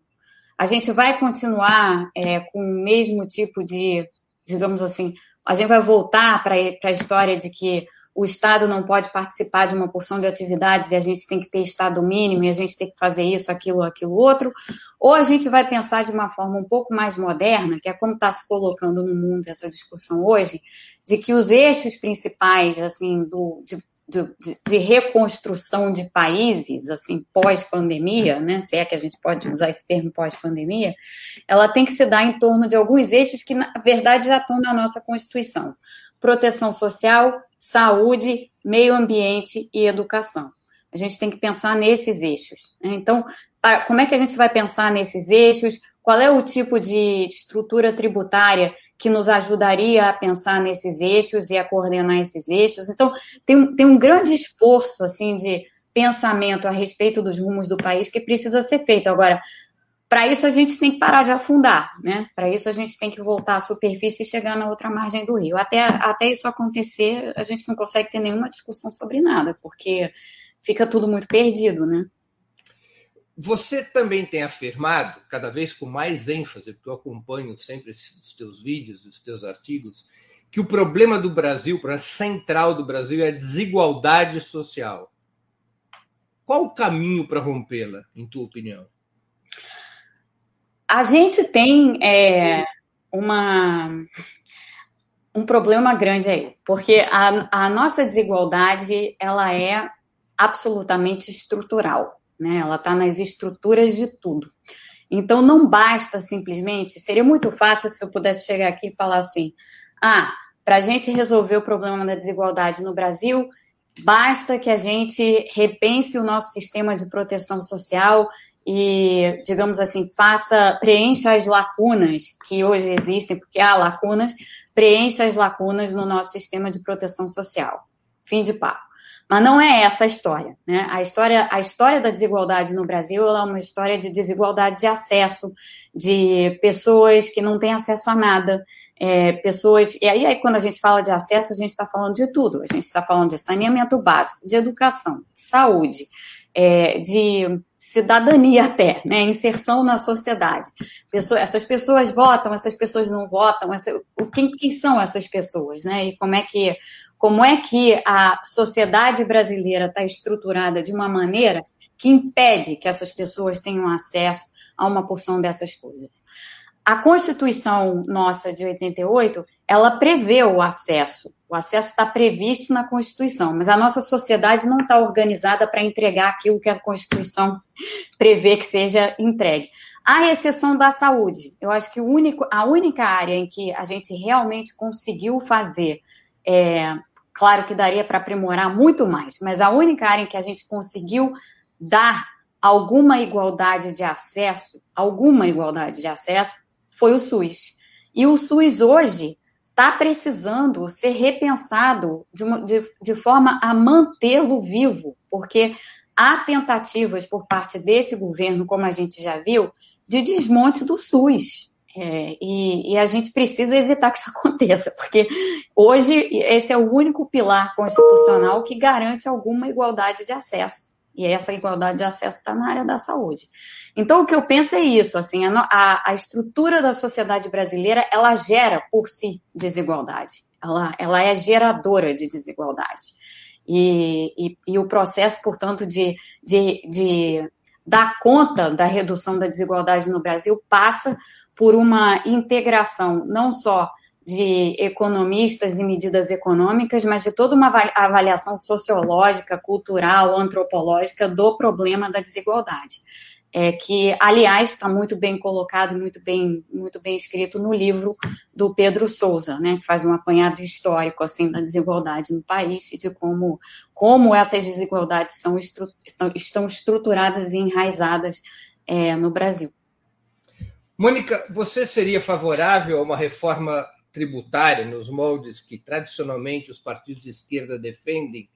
A gente vai continuar é, com o mesmo tipo de, digamos assim, a gente vai voltar para a história de que o Estado não pode participar de uma porção de atividades e a gente tem que ter Estado mínimo e a gente tem que fazer isso, aquilo, aquilo, outro, ou a gente vai pensar de uma forma um pouco mais moderna, que é como está se colocando no mundo essa discussão hoje, de que os eixos principais, assim, do, de, de, de reconstrução de países, assim, pós-pandemia, né, se é que a gente pode usar esse termo pós-pandemia, ela tem que se dar em torno de alguns eixos que, na verdade, já estão na nossa Constituição. Proteção social, saúde, meio ambiente e educação. A gente tem que pensar nesses eixos. Né? Então, como é que a gente vai pensar nesses eixos? Qual é o tipo de estrutura tributária que nos ajudaria a pensar nesses eixos e a coordenar esses eixos? Então, tem, tem um grande esforço assim de pensamento a respeito dos rumos do país que precisa ser feito. Agora, para isso, a gente tem que parar de afundar, né? Para isso, a gente tem que voltar à superfície e chegar na outra margem do rio. Até, até isso acontecer, a gente não consegue ter nenhuma discussão sobre nada, porque fica tudo muito perdido, né? Você também tem afirmado, cada vez com mais ênfase, porque eu acompanho sempre os teus vídeos, os teus artigos, que o problema do Brasil, o problema central do Brasil é a desigualdade social. Qual o caminho para rompê-la, em tua opinião? A gente tem é, uma, um problema grande aí, porque a, a nossa desigualdade ela é absolutamente estrutural, né? Ela está nas estruturas de tudo. Então não basta simplesmente, seria muito fácil se eu pudesse chegar aqui e falar assim: ah, para a gente resolver o problema da desigualdade no Brasil, basta que a gente repense o nosso sistema de proteção social e, digamos assim, faça, preencha as lacunas que hoje existem, porque há lacunas, preencha as lacunas no nosso sistema de proteção social. Fim de papo. Mas não é essa a história, né? A história, a história da desigualdade no Brasil é uma história de desigualdade de acesso, de pessoas que não têm acesso a nada, é, pessoas. E aí, aí, quando a gente fala de acesso, a gente está falando de tudo. A gente está falando de saneamento básico, de educação, de saúde, é, de cidadania até, né? Inserção na sociedade. Pessoa, essas pessoas votam, essas pessoas não votam, essa, quem, quem são essas pessoas, né? E como é que como é que a sociedade brasileira está estruturada de uma maneira que impede que essas pessoas tenham acesso a uma porção dessas coisas. A Constituição nossa de 88, ela prevê o acesso. O acesso está previsto na Constituição, mas a nossa sociedade não está organizada para entregar aquilo que a Constituição prevê que seja entregue. A exceção da saúde. Eu acho que único, a única área em que a gente realmente conseguiu fazer, é, claro que daria para aprimorar muito mais, mas a única área em que a gente conseguiu dar alguma igualdade de acesso, alguma igualdade de acesso, foi o SUS. E o SUS hoje está precisando ser repensado de, uma, de, de forma a mantê-lo vivo, porque há tentativas por parte desse governo, como a gente já viu, de desmonte do SUS. É, e, e, a gente precisa evitar que isso *laughs* aconteça, porque hoje esse é o único pilar constitucional que garante alguma igualdade de acesso. E essa igualdade de acesso está na área da saúde. Então, o que eu penso é isso, assim, a, a, estrutura da sociedade brasileira, ela gera por si desigualdade. Ela, ela é geradora de desigualdade. E, e, e o processo, portanto, de, de, de dar conta da redução da desigualdade no Brasil passa por uma integração não só de economistas e medidas econômicas, mas de toda uma avaliação sociológica, cultural, antropológica do problema da desigualdade. é, que, aliás, está muito bem colocado, muito bem, muito bem escrito no livro do Pedro Souza, né, que faz um apanhado histórico assim da desigualdade no país e de como, como essas desigualdades são estru estão estruturadas e enraizadas é, no Brasil. Mônica, você seria favorável a uma reforma tributária nos moldes que tradicionalmente os partidos de esquerda defendem,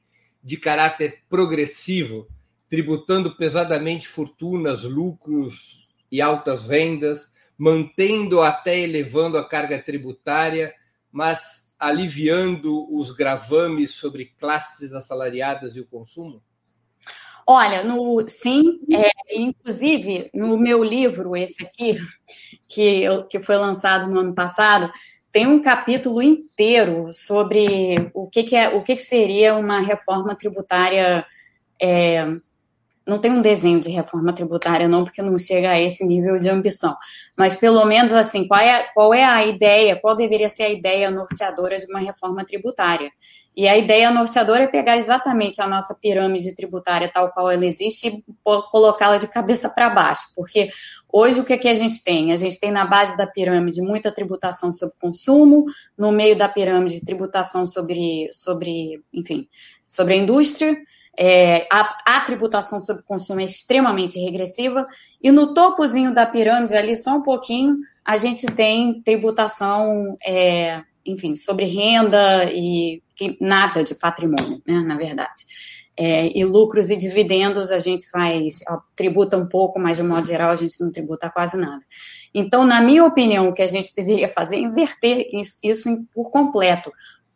de caráter progressivo? tributando pesadamente fortunas, lucros e altas rendas, mantendo até elevando a carga tributária, mas aliviando os gravames sobre classes assalariadas e o consumo? Olha, no, sim, é, inclusive no meu livro, esse aqui, que, eu, que foi lançado no ano passado, tem um capítulo inteiro sobre o que, que é, o que, que seria uma reforma tributária é, não tem um desenho de reforma tributária, não, porque não chega a esse nível de ambição. Mas, pelo menos, assim, qual é, qual é a ideia, qual deveria ser a ideia norteadora de uma reforma tributária? E a ideia norteadora é pegar exatamente a nossa pirâmide tributária tal qual ela existe e colocá-la de cabeça para baixo. Porque hoje o que, é que a gente tem? A gente tem na base da pirâmide muita tributação sobre consumo, no meio da pirâmide tributação sobre, sobre enfim, sobre a indústria, é, a, a, tributação sobre consumo é extremamente regressiva, e no topozinho da pirâmide, ali só um pouquinho, a gente tem tributação, é, enfim, sobre renda e, nada de patrimônio, né, na verdade. É, e lucros e dividendos a gente faz, ó, tributa um pouco, mas de modo geral a gente não tributa quase nada. Então, na minha opinião, o que a gente deveria fazer é inverter isso, isso por completo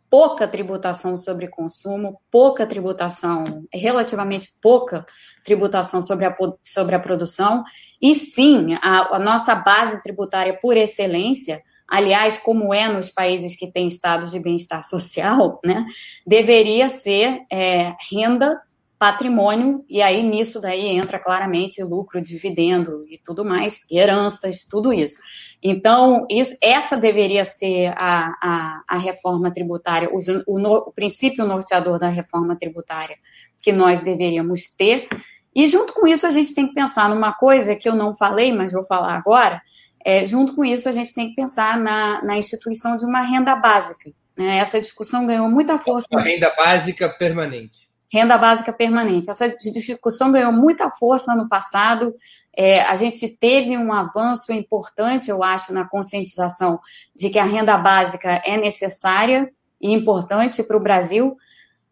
pouca tributação sobre consumo, pouca tributação, relativamente pouca tributação sobre a, sobre a produção, e sim, a, a, nossa base tributária por excelência, aliás, como é nos países que têm estados de bem-estar social, né, deveria ser é, renda patrimônio, e aí nisso daí entra claramente lucro, dividendo e tudo mais, heranças, tudo isso. Então, isso, essa deveria ser a, a, a reforma tributária, o, o, o princípio norteador da reforma tributária que nós deveríamos ter. E junto com isso, a gente tem que pensar numa coisa que eu não falei, mas vou falar agora. É, junto com isso, a gente tem que pensar na, na instituição de uma renda básica. Né? Essa discussão ganhou muita força. Uma renda básica permanente renda básica permanente. Essa discussão ganhou muita força no passado. É, a gente teve um avanço importante, eu acho, na conscientização de que a renda básica é necessária e importante para o Brasil.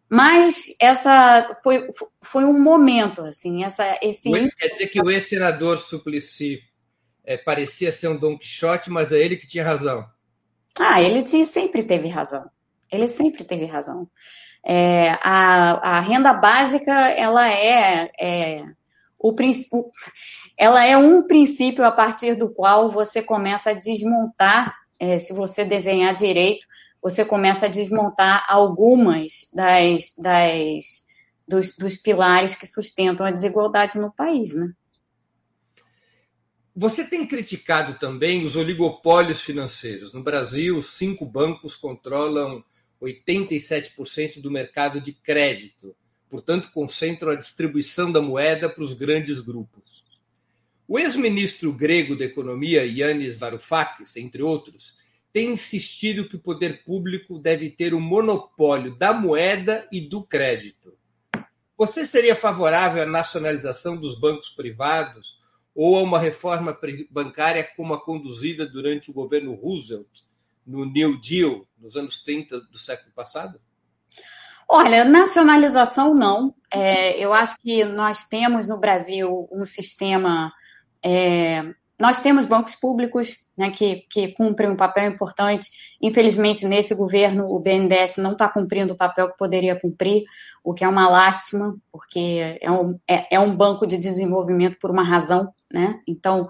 Mas essa foi, foi um momento, assim, essa, esse. Quer dizer que o ex-senador Suplicy é, parecia ser um Don Quixote, mas é ele que tinha razão. Ah, ele tinha, sempre teve razão. Ele sempre teve razão. É, a, a, renda básica ela é, é o, ela é um princípio a partir do qual você começa a desmontar, é, se você desenhar direito, você começa a desmontar algumas das, das dos, dos pilares que sustentam a desigualdade no país, né? Você tem criticado também os oligopólios financeiros. No Brasil, cinco bancos controlam 87% do mercado de crédito, portanto, concentram a distribuição da moeda para os grandes grupos. O ex-ministro grego da Economia, Yannis Varoufakis, entre outros, tem insistido que o poder público deve ter o monopólio da moeda e do crédito. Você seria favorável à nacionalização dos bancos privados ou a uma reforma bancária como a conduzida durante o governo Roosevelt, no New Deal, nos anos 30 do século passado? Olha, nacionalização não. É, eu acho que nós temos no Brasil um sistema. É, nós temos bancos públicos né, que, que cumprem um papel importante. Infelizmente, nesse governo, o BNDES não está cumprindo o papel que poderia cumprir, o que é uma lástima, porque é um, é, é um banco de desenvolvimento por uma razão. Né? Então,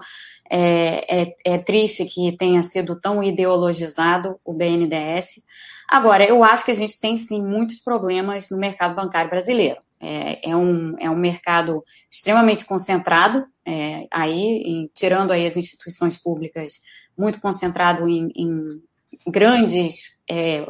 é, é, é, triste que tenha sido tão ideologizado o BNDES. Agora, eu acho que a gente tem sim muitos problemas no mercado bancário brasileiro. É, é um, é um mercado extremamente concentrado, é, aí, em, tirando aí as instituições públicas, muito concentrado em, em grandes, é,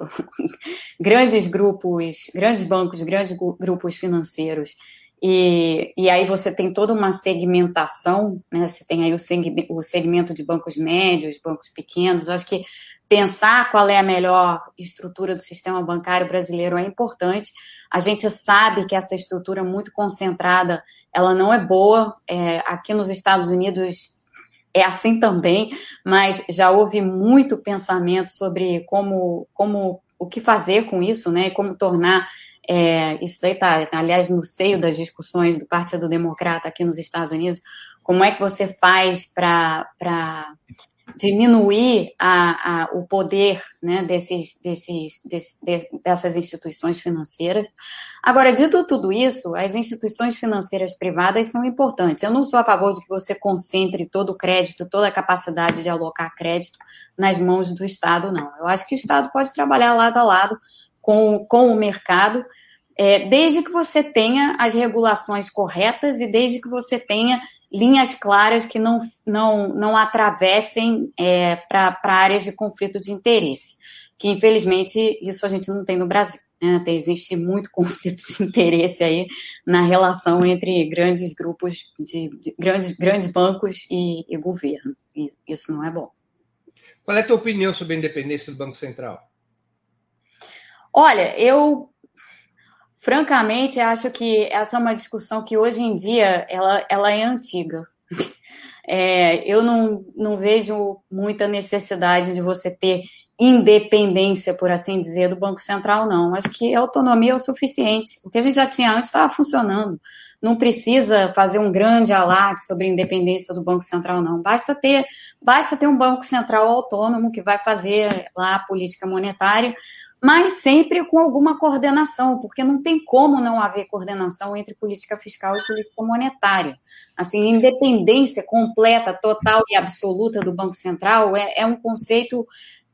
*laughs* grandes grupos, grandes bancos, grandes grupos financeiros E, e aí você tem toda uma segmentação, né? Você tem aí o, segmento, de bancos médios, bancos pequenos. Eu acho que pensar qual é a melhor estrutura do sistema bancário brasileiro é importante. A gente sabe que essa estrutura muito concentrada, ela não é boa. É, aqui nos Estados Unidos é assim também, mas já houve muito pensamento sobre como, como o que fazer com isso, né? Como tornar é, isso daí está, aliás, no seio das discussões do Partido Democrata aqui nos Estados Unidos. Como é que você faz para diminuir a, a, o poder né, desses, desses, desse, dessas instituições financeiras. Agora, dito tudo isso, as instituições financeiras privadas são importantes. Eu não sou a favor de que você concentre todo o crédito, toda a capacidade de alocar crédito nas mãos do Estado, não. Eu acho que o Estado pode trabalhar lado a lado com, com o mercado, é, desde que você tenha as regulações corretas e desde que você tenha linhas claras que não, não, não atravessem é, para áreas de conflito de interesse, que infelizmente isso a gente não tem no Brasil. Né? Existe muito *laughs* conflito de interesse aí na relação entre grandes grupos de, de grandes, grandes bancos e, e governo. E isso não é bom. Qual é a tua opinião sobre a independência do Banco Central? Olha, eu francamente, acho que essa é uma discussão que hoje em dia ela, ela é antiga. *laughs* É, eu não, não vejo muita necessidade de você ter independência, por assim dizer, do Banco Central, não. Acho que autonomia é o suficiente. O que a gente já tinha antes estava funcionando. Não precisa fazer um grande alarde sobre a independência do Banco Central, não. Basta ter, basta ter um Banco Central autônomo que vai fazer lá a política monetária, mas sempre com alguma coordenação, porque não tem como não haver coordenação entre política fiscal e política monetária. Assim, independência completa, total e absoluta do Banco Central é, é um conceito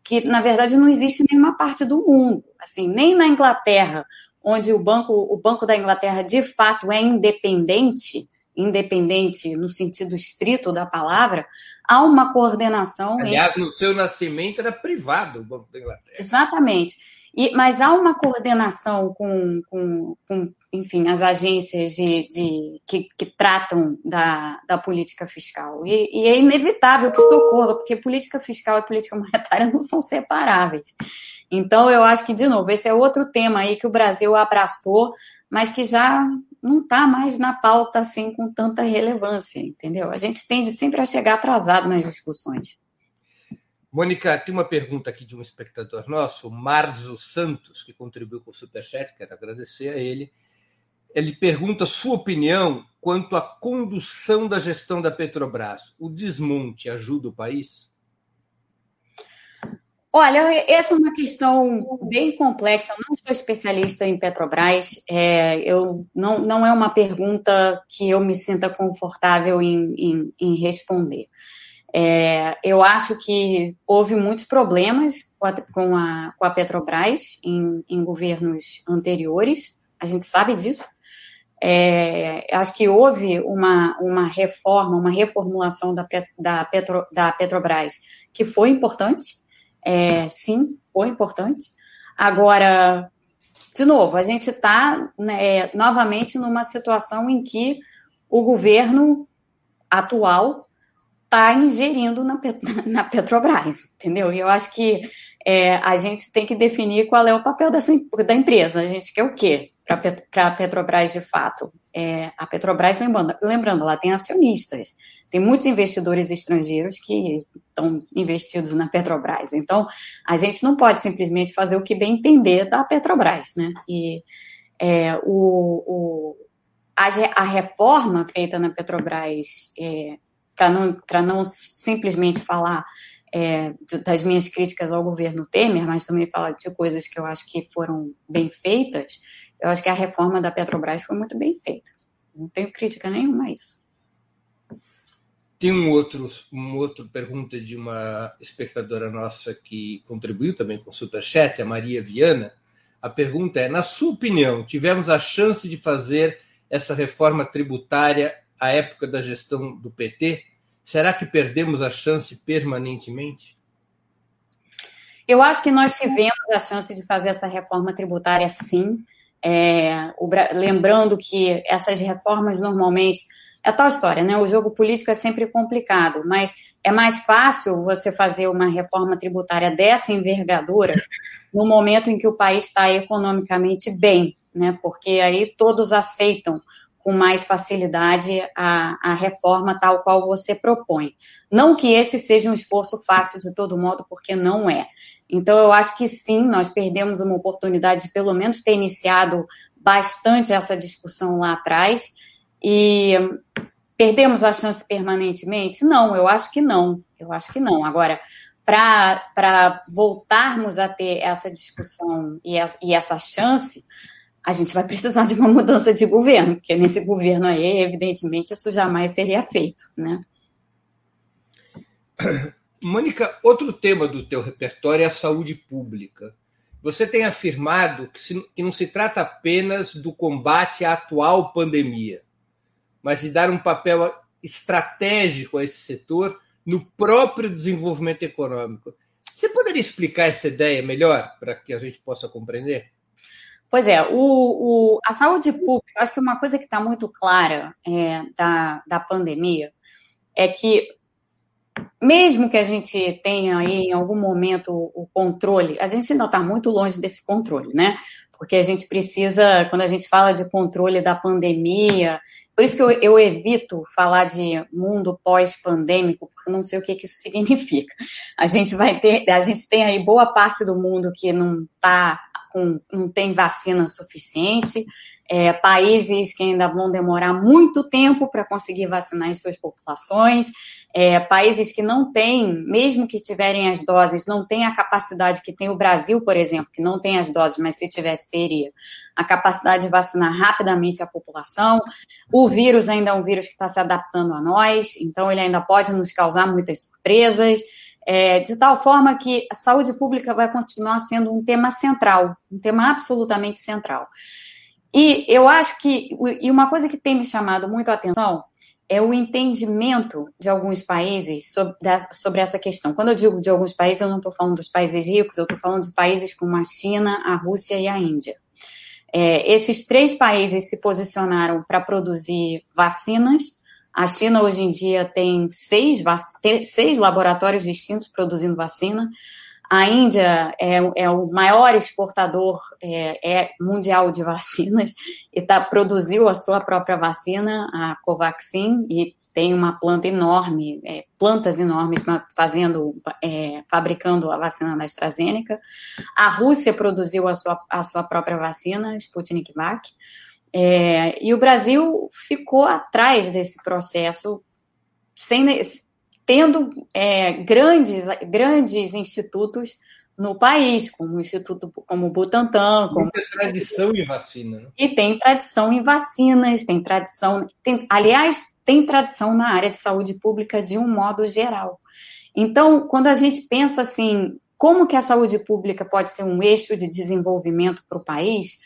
que, na verdade, não existe em nenhuma parte do mundo. Assim, nem na Inglaterra, onde o banco, o Banco da Inglaterra de fato é independente, independente no sentido estrito da palavra, há uma coordenação. Aliás, entre... no seu nascimento era privado o Banco da Inglaterra. Exatamente. E, mas há uma coordenação com, com, com enfim, as agências de, de que, que, tratam da, da política fiscal. E, e, é inevitável que isso ocorra, porque política fiscal e política monetária *laughs* não são separáveis. Então, eu acho que, de novo, esse é outro tema aí que o Brasil abraçou, mas que já não está mais na pauta assim com tanta relevância, entendeu? A gente tende sempre a chegar atrasado nas discussões. Mônica, tem uma pergunta aqui de um espectador nosso, Marzo Santos, que contribuiu com o Superchat, quero agradecer a ele. Ele pergunta sua opinião quanto à condução da gestão da Petrobras. O desmonte ajuda o país? Olha, essa é uma questão bem complexa. Eu não sou especialista em Petrobras. É, eu não, não é uma pergunta que eu me sinta confortável em, em, em responder. É, eu acho que houve muitos problemas com a, com a, com a Petrobras em, em, governos anteriores, a gente sabe disso. É, acho que houve uma, uma reforma, uma reformulação da, da, Petro, da Petrobras que foi importante, é, sim, foi importante. Agora, de novo, a gente está né, novamente numa situação em que o governo atual está ingerindo na, *laughs* na Petrobras, entendeu? E eu acho que é, a gente tem que definir qual é o papel dessa, da empresa. A gente quer o quê para a Petrobras de fato? É, a Petrobras, lembrando, lembrando, ela tem acionistas, tem muitos investidores estrangeiros que estão investidos na Petrobras. Então, a gente não pode simplesmente fazer o que bem entender da Petrobras, né? E é, o, o a, a, reforma feita na Petrobras é, para não, não simplesmente falar é, das minhas críticas ao governo Temer, mas também falar de coisas que eu acho que foram bem feitas, eu acho que a reforma da Petrobras foi muito bem feita. Não tenho crítica nenhuma a isso. Tem um outro, uma outra pergunta de uma espectadora nossa que contribuiu também com o Superchat, a Maria Viana. A pergunta é: na sua opinião, tivemos a chance de fazer essa reforma tributária à época da gestão do PT? Será que perdemos a chance permanentemente? Eu acho que nós tivemos a chance de fazer essa reforma tributária, sim. É, o, lembrando que essas reformas normalmente é tal história, né? O jogo político é sempre complicado, mas é mais fácil você fazer uma reforma tributária dessa envergadura *laughs* no momento em que o país está economicamente bem, né? Porque aí todos aceitam com mais facilidade a, a reforma tal qual você propõe. Não que esse seja um esforço fácil de todo modo, porque não é. Então, eu acho que sim, nós perdemos uma oportunidade de pelo menos ter iniciado bastante essa discussão lá atrás. E perdemos a chance permanentemente? Não, eu acho que não. Eu acho que não. Agora, para voltarmos a ter essa discussão e, e essa chance, a gente vai precisar de uma mudança de governo, porque nesse governo aí, evidentemente, isso jamais seria feito, né? Mônica, outro tema do teu repertório é a saúde pública. Você tem afirmado que, se, que não se trata apenas do combate à atual pandemia, mas de dar um papel estratégico a esse setor no próprio desenvolvimento econômico. Você poderia explicar essa ideia melhor para que a gente possa compreender? Pois é, o, o, a saúde pública, acho que uma coisa que está muito clara é, da, da pandemia é que, mesmo que a gente tenha aí em algum momento o controle, a gente ainda está muito longe desse controle, né? Porque a gente precisa, quando a gente fala de controle da pandemia, por isso que eu, eu evito falar de mundo pós-pandêmico, porque eu não sei o que, que isso significa. A gente vai ter, a gente tem aí boa parte do mundo que não está com, não tem vacina suficiente, é, países que ainda vão demorar muito tempo para conseguir vacinar as suas populações, é, países que não têm, mesmo que tiverem as doses, não têm a capacidade que tem o Brasil, por exemplo, que não tem as doses, mas se tivesse, teria a capacidade de vacinar rapidamente a população. O vírus ainda é um vírus que está se adaptando a nós, então ele ainda pode nos causar muitas surpresas é, de tal forma que a saúde pública vai continuar sendo um tema central, um tema absolutamente central. E eu acho que, e uma coisa que tem me chamado muito a atenção é o entendimento de alguns países sobre, sobre essa questão. Quando eu digo de alguns países, eu não estou falando dos países ricos, eu estou falando de países como a China, a Rússia e a Índia. É, esses três países se posicionaram para produzir vacinas a China hoje em dia tem seis, seis laboratórios distintos produzindo vacina. A Índia é, é o maior exportador é, é mundial de vacinas e tá, produziu a sua própria vacina, a Covaxin, e tem uma planta enorme, é, plantas enormes fazendo, é, fabricando a vacina da AstraZeneca. A Rússia produziu a sua, a sua própria vacina, Sputnik V. É, e o Brasil ficou atrás desse processo, sem, tendo é, grandes, grandes institutos no país, como o Instituto como o Butantan. Como... Tem tradição em vacina. Né? E tem tradição em vacinas, tem tradição. Tem, aliás, tem tradição na área de saúde pública de um modo geral. Então, quando a gente pensa assim, como que a saúde pública pode ser um eixo de desenvolvimento para o país,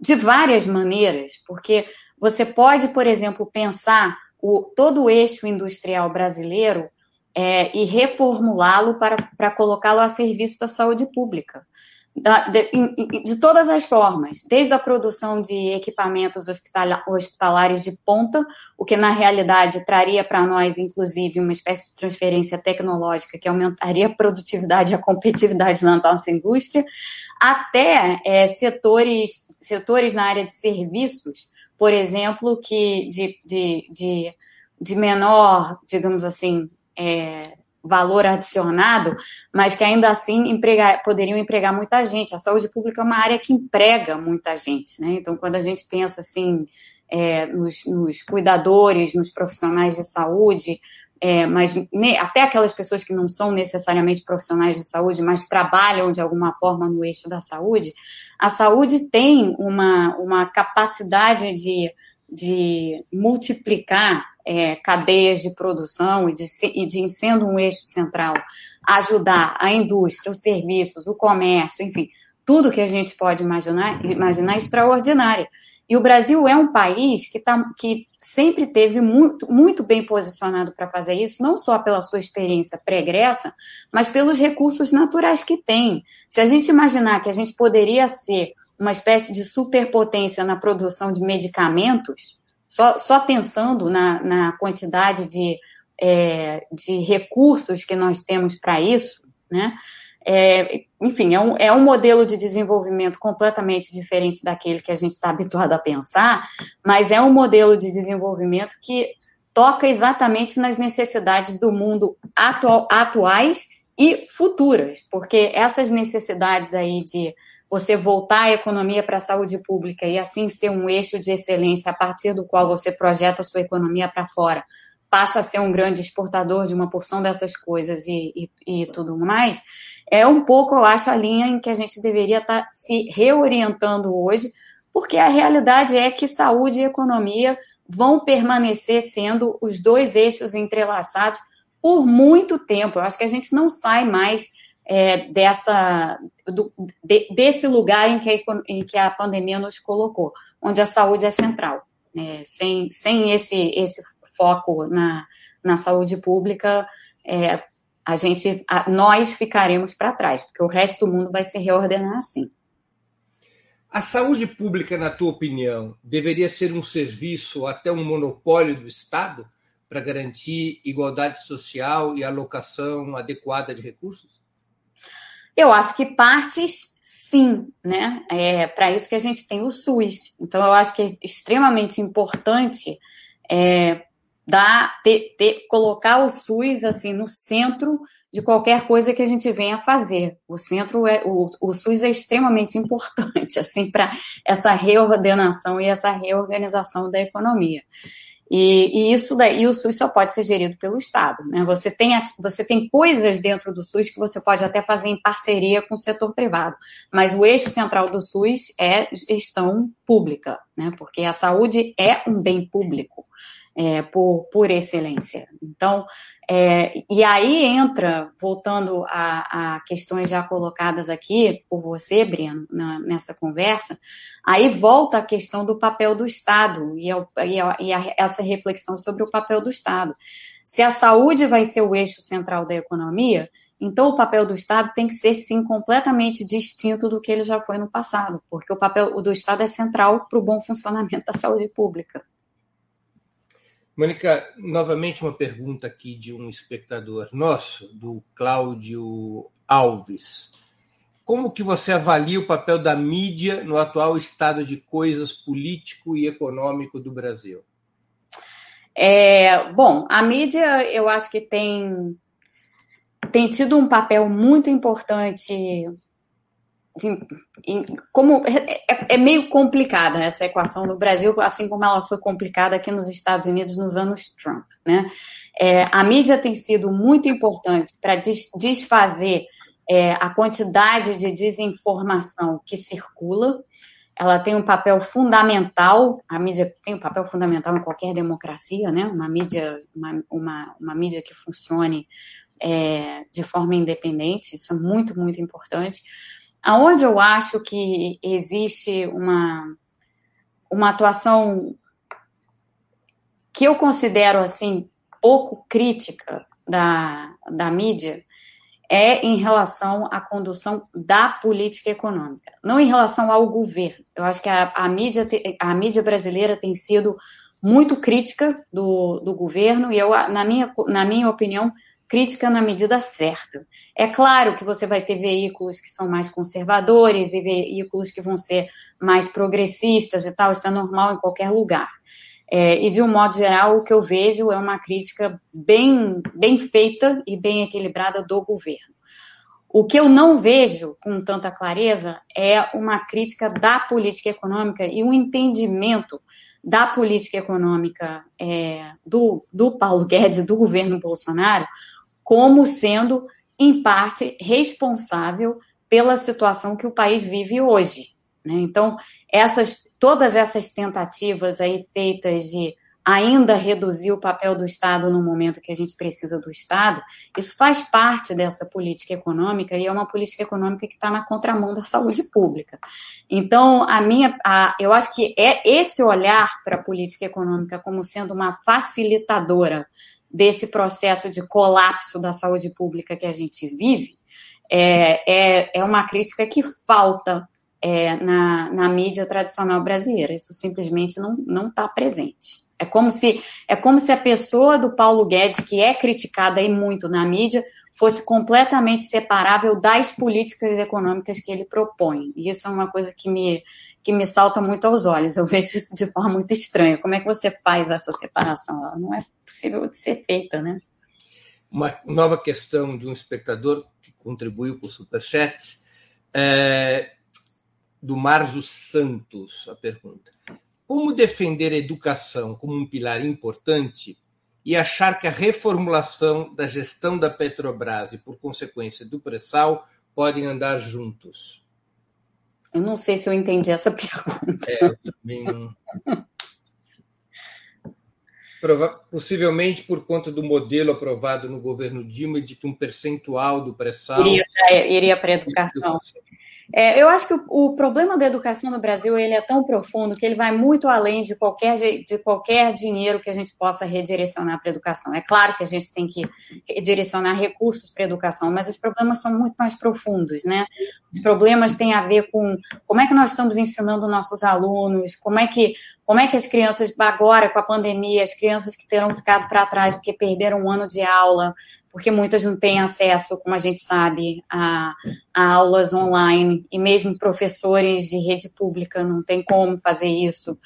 de várias maneiras, porque você pode, por exemplo, pensar o, todo o eixo industrial brasileiro é, e reformulá-lo para, para colocá-lo a serviço da saúde pública. De, de, todas as formas, desde a produção de equipamentos hospitalares de ponta, o que na realidade traria para nós, inclusive, uma espécie de transferência tecnológica que aumentaria a produtividade e a competitividade na nossa indústria, até é, setores, setores na área de serviços, por exemplo, que de, de, de, de menor, digamos assim, é, valor adicionado, mas que ainda assim empregar, poderiam empregar muita gente. A saúde pública é uma área que emprega muita gente, né? Então, quando a gente pensa assim é, nos, nos, cuidadores, nos profissionais de saúde, é, mas ne, até aquelas pessoas que não são necessariamente profissionais de saúde, mas trabalham de alguma forma no eixo da saúde, a saúde tem uma, uma capacidade de, de multiplicar é, cadeias de produção e de, e de sendo um eixo central, ajudar a indústria, os serviços, o comércio, enfim, tudo que a gente pode imaginar, imaginar é extraordinária. E o Brasil é um país que, tá, que sempre teve muito, muito bem posicionado para fazer isso, não só pela sua experiência pregressa, mas pelos recursos naturais que tem. Se a gente imaginar que a gente poderia ser uma espécie de superpotência na produção de medicamentos, só, só pensando na, na quantidade de, é, de recursos que nós temos para isso, né? É, enfim, é um, é um modelo de desenvolvimento completamente diferente daquele que a gente está habituado a pensar, mas é um modelo de desenvolvimento que toca exatamente nas necessidades do mundo atual, atuais e futuras, porque essas necessidades aí de você voltar a economia para a saúde pública e assim ser um eixo de excelência a partir do qual você projeta a sua economia para fora, passa a ser um grande exportador de uma porção dessas coisas e, e, e, tudo mais, é um pouco, eu acho, a linha em que a gente deveria estar tá se reorientando hoje, porque a realidade é que saúde e economia vão permanecer sendo os dois eixos entrelaçados por muito tempo. Eu acho que a gente não sai mais é, dessa, do, de, desse lugar em que, a, em que a pandemia nos colocou, onde a saúde é central. É, sem, sem esse, esse foco na, na saúde pública, é, a gente, a, nós ficaremos para trás, porque o resto do mundo vai se reordenar assim. A saúde pública, na tua opinião, deveria ser um serviço, até um monopólio do Estado, para garantir igualdade social e alocação adequada de recursos? Eu acho que partes, sim, né? É para isso que a gente tem o SUS. Então, eu acho que é extremamente importante é, dar, ter, ter, colocar o SUS assim no centro de qualquer coisa que a gente venha fazer. O centro é o, o SUS é extremamente *laughs* importante assim para essa reordenação e essa reorganização da economia. E, e, isso daí, o SUS só pode ser gerido pelo Estado. Né? Você, tem, você tem coisas dentro do SUS que você pode até fazer em parceria com o setor privado, mas o eixo central do SUS é gestão pública, né? porque a saúde é um bem público é, por, por excelência. Então, é, e aí entra, voltando a, a, questões já colocadas aqui por você, Breno, na, nessa conversa, aí volta a questão do papel do Estado e, a, e, a, e essa reflexão sobre o papel do Estado. Se a saúde vai ser o eixo central da economia, então o papel do Estado tem que ser, sim, completamente distinto do que ele já foi no passado, porque o papel do Estado é central para o bom funcionamento da saúde pública. Mônica, novamente uma pergunta aqui de um espectador nosso, do Cláudio Alves. Como que você avalia o papel da mídia no atual estado de coisas político e econômico do Brasil? É, bom, a mídia eu acho que tem, tem tido um papel muito importante de, como é, é, é, meio complicada essa equação no Brasil, assim como ela foi complicada aqui nos Estados Unidos nos anos Trump, né? É, a mídia tem sido muito importante para des, desfazer é, a quantidade de desinformação que circula. Ela tem um papel fundamental, a mídia tem um papel fundamental em qualquer democracia, né? Uma mídia, uma, uma, uma mídia que funcione é, de forma independente, isso é muito, muito importante Aonde eu acho que existe uma, uma atuação que eu considero assim pouco crítica da, da mídia é em relação à condução da política econômica, não em relação ao governo. Eu acho que a, a, mídia, a mídia brasileira tem sido muito crítica do, do governo, e eu, na minha, na minha opinião, crítica na medida certa. É claro que você vai ter veículos que são mais conservadores e veículos que vão ser mais progressistas e tal, isso é normal em qualquer lugar. É, e de um modo geral, o que eu vejo é uma crítica bem, bem feita e bem equilibrada do governo. O que eu não vejo com tanta clareza é uma crítica da política econômica e um entendimento da política econômica é, do, do Paulo Guedes, do governo Bolsonaro, como sendo, em parte, responsável pela situação que o país vive hoje. Né? Então, essas, todas essas tentativas aí feitas de ainda reduzir o papel do Estado no momento que a gente precisa do Estado, isso faz parte dessa política econômica e é uma política econômica que está na contramão da saúde pública. Então, a minha, a, eu acho que é esse olhar para a política econômica como sendo uma facilitadora desse processo de colapso da saúde pública que a gente vive, é, é, é uma crítica que falta é, na, na mídia tradicional brasileira. Isso simplesmente não está presente. É como se é como se a pessoa do Paulo Guedes, que é criticada aí muito na mídia, fosse completamente separável das políticas econômicas que ele propõe. E isso é uma coisa que me, que me salta muito aos olhos. Eu *laughs* vejo isso de forma muito estranha. Como é que você faz essa separação? Ela não é possível de ser feita, né? Uma nova questão de um espectador que contribuiu com o Superchat. É, do Marzo Santos, a pergunta. Como defender a educação como um pilar importante e achar que a reformulação da gestão da Petrobras e, por consequência, do pré-sal podem andar juntos? Eu não sei se eu entendi essa *laughs* pergunta. É, eu também não. Possivelmente por conta do modelo aprovado no governo Dilma de que um percentual do pré-sal iria para a educação. É, eu acho que o, o, problema da educação no Brasil ele é tão profundo que ele vai muito além de qualquer, de qualquer dinheiro que a gente possa redirecionar para a educação. É claro que a gente tem que redirecionar recursos para a educação, mas os problemas são muito mais profundos, né? Os problemas têm a ver com como é que nós estamos ensinando nossos alunos, como é que, como é que as crianças, agora com a pandemia, as crianças que terão ficado para trás porque perderam um ano de aula, porque muitas não têm acesso, como a gente sabe, a, a, aulas online, e mesmo professores de rede pública não tem como fazer isso.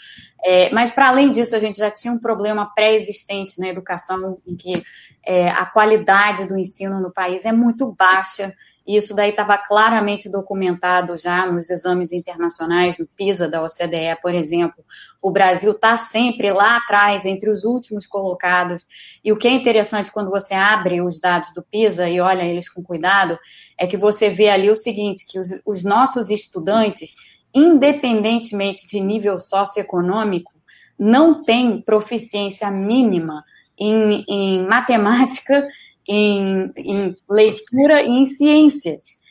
É, mas, para além disso, a gente já tinha um problema pré-existente na educação, em que é, a qualidade do ensino no país é muito baixa, e isso daí estava claramente documentado já nos exames internacionais, no PISA da OCDE, por exemplo. O Brasil está sempre lá atrás, entre os últimos colocados. E o que é interessante quando você abre os dados do PISA e olha eles com cuidado, é que você vê ali o seguinte, que os, os nossos estudantes, independentemente de nível socioeconômico, não têm proficiência mínima em, em matemática em, em leitura e em ciências,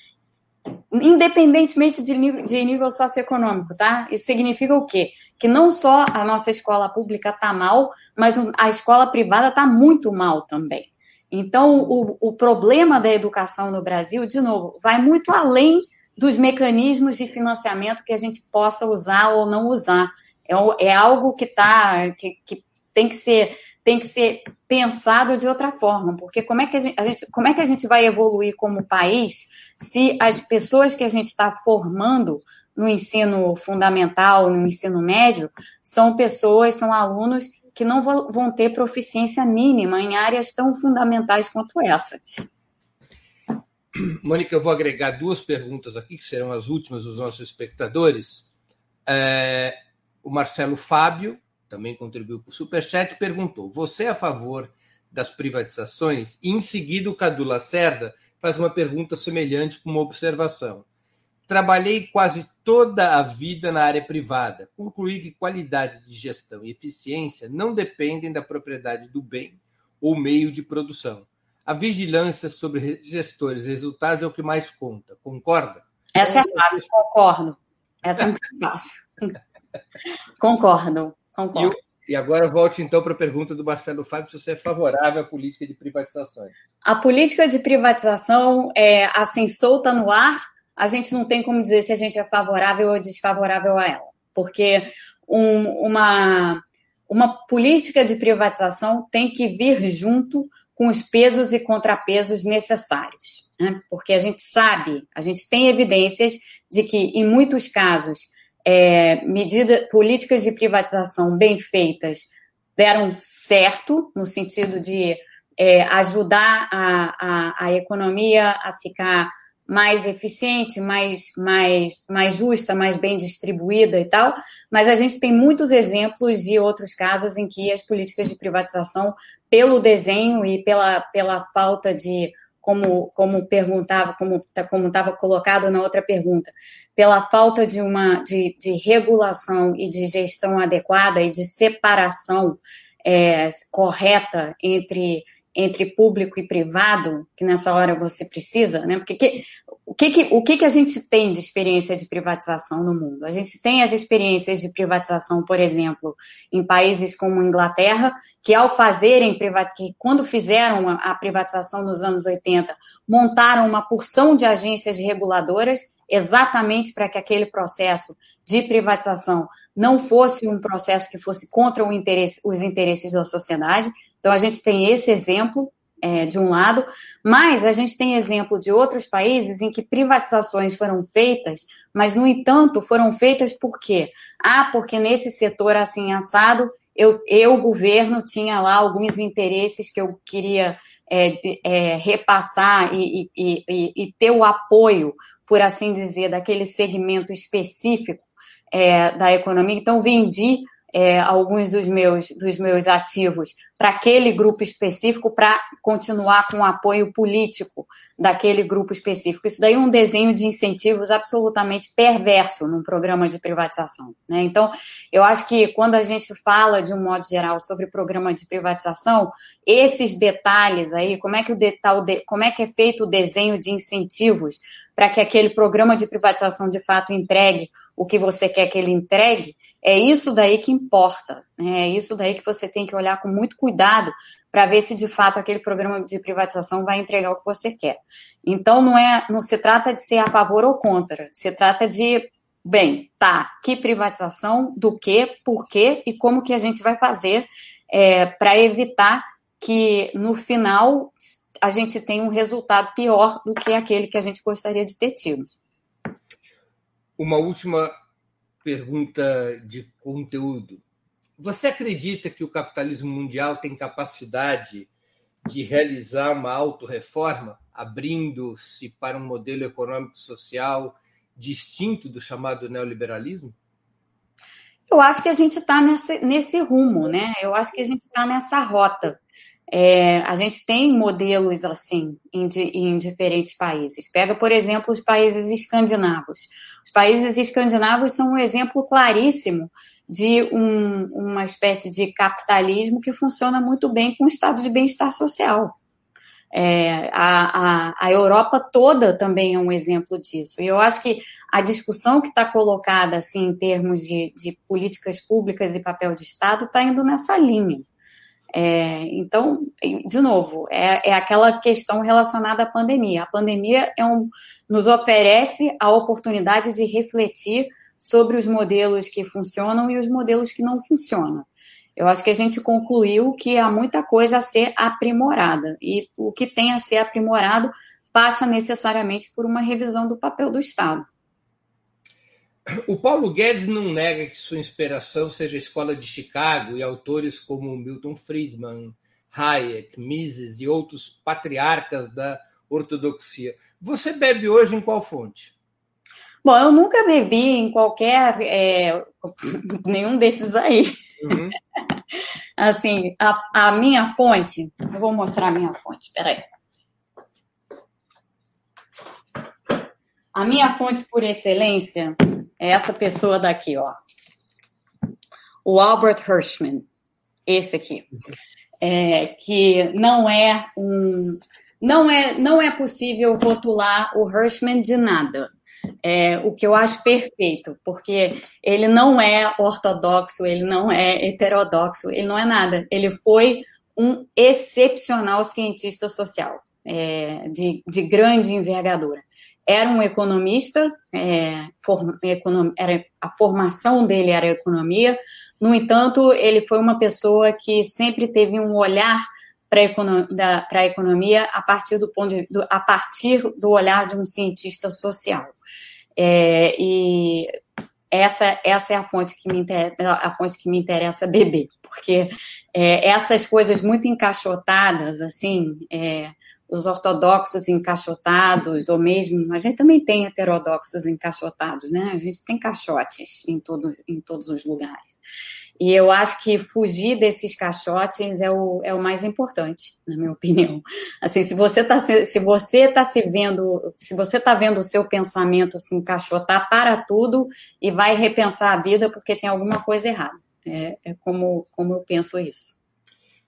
independentemente de nível, de nível socioeconômico, tá? Isso significa o quê? Que não só a nossa escola pública está mal, mas a escola privada está muito mal também. Então, o, o problema da educação no Brasil, de novo, vai muito além dos mecanismos de financiamento que a gente possa usar ou não usar. É, é algo que, tá, que, que tem que ser tem que ser pensado de outra forma, porque como é que a gente, a gente, como é que a gente vai evoluir como país se as pessoas que a gente está formando no ensino fundamental, no ensino médio, são pessoas, são alunos que não vão ter proficiência mínima em áreas tão fundamentais quanto essas. Mônica, eu vou agregar duas perguntas aqui, que serão as últimas dos nossos espectadores. É, o Marcelo Fábio também contribuiu o Superchat, perguntou: Você é a favor das privatizações? E em seguida, o Cadu Lacerda faz uma pergunta semelhante com uma observação. Trabalhei quase toda a vida na área privada. Concluí que qualidade de gestão e eficiência não dependem da propriedade do bem ou meio de produção. A vigilância sobre gestores e resultados é o que mais conta. Concorda? Essa é fácil, concordo. Essa é muito fácil. *laughs* Concordo. Concordo. E, e agora volte então para a pergunta do Marcelo Fábio, se você é favorável à política de privatizações. A política de privatização é assim, solta no ar, a gente não tem como dizer se a gente é favorável ou desfavorável a ela. Porque um, uma, uma política de privatização tem que vir junto com os pesos e contrapesos necessários. Né? Porque a gente sabe, a gente tem evidências de que, em muitos casos, é, medidas, políticas de privatização bem feitas deram certo, no sentido de é, ajudar a, a, a, economia a ficar mais eficiente, mais, mais, mais justa, mais bem distribuída e tal, mas a gente tem muitos exemplos de outros casos em que as políticas de privatização, pelo desenho e pela, pela falta de como, como perguntava, como tá, estava colocado na outra pergunta, pela falta de uma de, de regulação e de gestão adequada e de separação é, correta entre entre público e privado, que nessa hora você precisa, né? Porque que, o que, que, o que, que a gente tem de experiência de privatização no mundo? A gente tem as experiências de privatização, por exemplo, em países como Inglaterra, que ao fazerem que quando fizeram a privatização nos anos 80, montaram uma porção de agências reguladoras exatamente para que aquele processo de privatização não fosse um processo que fosse contra interesse, os interesses da sociedade. Então, a gente tem esse exemplo é, de um lado, mas a gente tem exemplo de outros países em que privatizações foram feitas, mas, no entanto, foram feitas por quê? Ah, porque nesse setor assim assado, eu, eu governo, tinha lá alguns interesses que eu queria é, é, repassar e, e, e, e, ter o apoio, por assim dizer, daquele segmento específico é, da economia. Então, vendi é, alguns dos meus, dos meus ativos para aquele grupo específico para continuar com o apoio político daquele grupo específico. Isso daí é um desenho de incentivos absolutamente perverso num programa de privatização. Né? Então, eu acho que quando a gente fala, de um modo geral, sobre programa de privatização, esses detalhes aí, como é que, o detal, como é, que é feito o desenho de incentivos para que aquele programa de privatização de fato entregue o que você quer que ele entregue, é isso daí que importa. Né? É isso daí que você tem que olhar com muito cuidado para ver se de fato aquele programa de privatização vai entregar o que você quer. Então não é, não se trata de ser a favor ou contra, se trata de bem, tá, que privatização, do que, por quê e como que a gente vai fazer é, para evitar que no final a gente tenha um resultado pior do que aquele que a gente gostaria de ter tido. Uma última pergunta de conteúdo. Você acredita que o capitalismo mundial tem capacidade de realizar uma autorreforma, abrindo-se para um modelo econômico-social distinto do chamado neoliberalismo? Eu acho que a gente está nesse, nesse rumo, né? Eu acho que a gente está nessa rota. É, a gente tem modelos assim em, em, diferentes países. Pega, por exemplo, os países escandinavos. Os países escandinavos são um exemplo claríssimo de um, uma espécie de capitalismo que funciona muito bem com o estado de bem-estar social. É, a, a, a, Europa toda também é um exemplo disso. E eu acho que a discussão que está colocada assim, em termos de, de políticas públicas e papel de Estado está indo nessa linha. É, então, de novo, é, é, aquela questão relacionada à pandemia. A pandemia é um, nos oferece a oportunidade de refletir sobre os modelos que funcionam e os modelos que não funcionam. Eu acho que a gente concluiu que há muita coisa a ser aprimorada, e o que tem a ser aprimorado passa necessariamente por uma revisão do papel do Estado. O Paulo Guedes não nega que sua inspiração seja a escola de Chicago e autores como Milton Friedman, Hayek, Mises e outros patriarcas da ortodoxia. Você bebe hoje em qual fonte? Bom, eu nunca bebi em qualquer. É, nenhum desses aí. Uhum. *laughs* assim, a, a, minha fonte. Eu vou mostrar a minha fonte, espera aí. A minha fonte por excelência é essa pessoa daqui, ó. O Albert Hirschman, esse aqui, é, que não é um, não é, não é possível rotular o Hirschman de nada. É, o que eu acho perfeito, porque ele não é ortodoxo, ele não é heterodoxo, ele não é nada. Ele foi um excepcional cientista social, é, de, de grande envergadura era um economista, é, econom, era, a formação dele era economia, no entanto, ele foi uma pessoa que sempre teve um olhar para a economia a partir do ponto de, do, a partir do olhar de um cientista social. É, e essa, essa é a fonte que me interessa, a fonte que me interessa beber, porque é, essas coisas muito encaixotadas, assim, é, os ortodoxos encaixotados, ou mesmo, a gente também tem heterodoxos encaixotados, né? A gente tem caixotes em, todo, em todos os lugares. E eu acho que fugir desses caixotes é o, é o mais importante, na minha opinião. Assim, se você está se você tá se vendo, se você está vendo o seu pensamento se encaixotar, para tudo e vai repensar a vida porque tem alguma coisa errada. É, é como, como eu penso isso.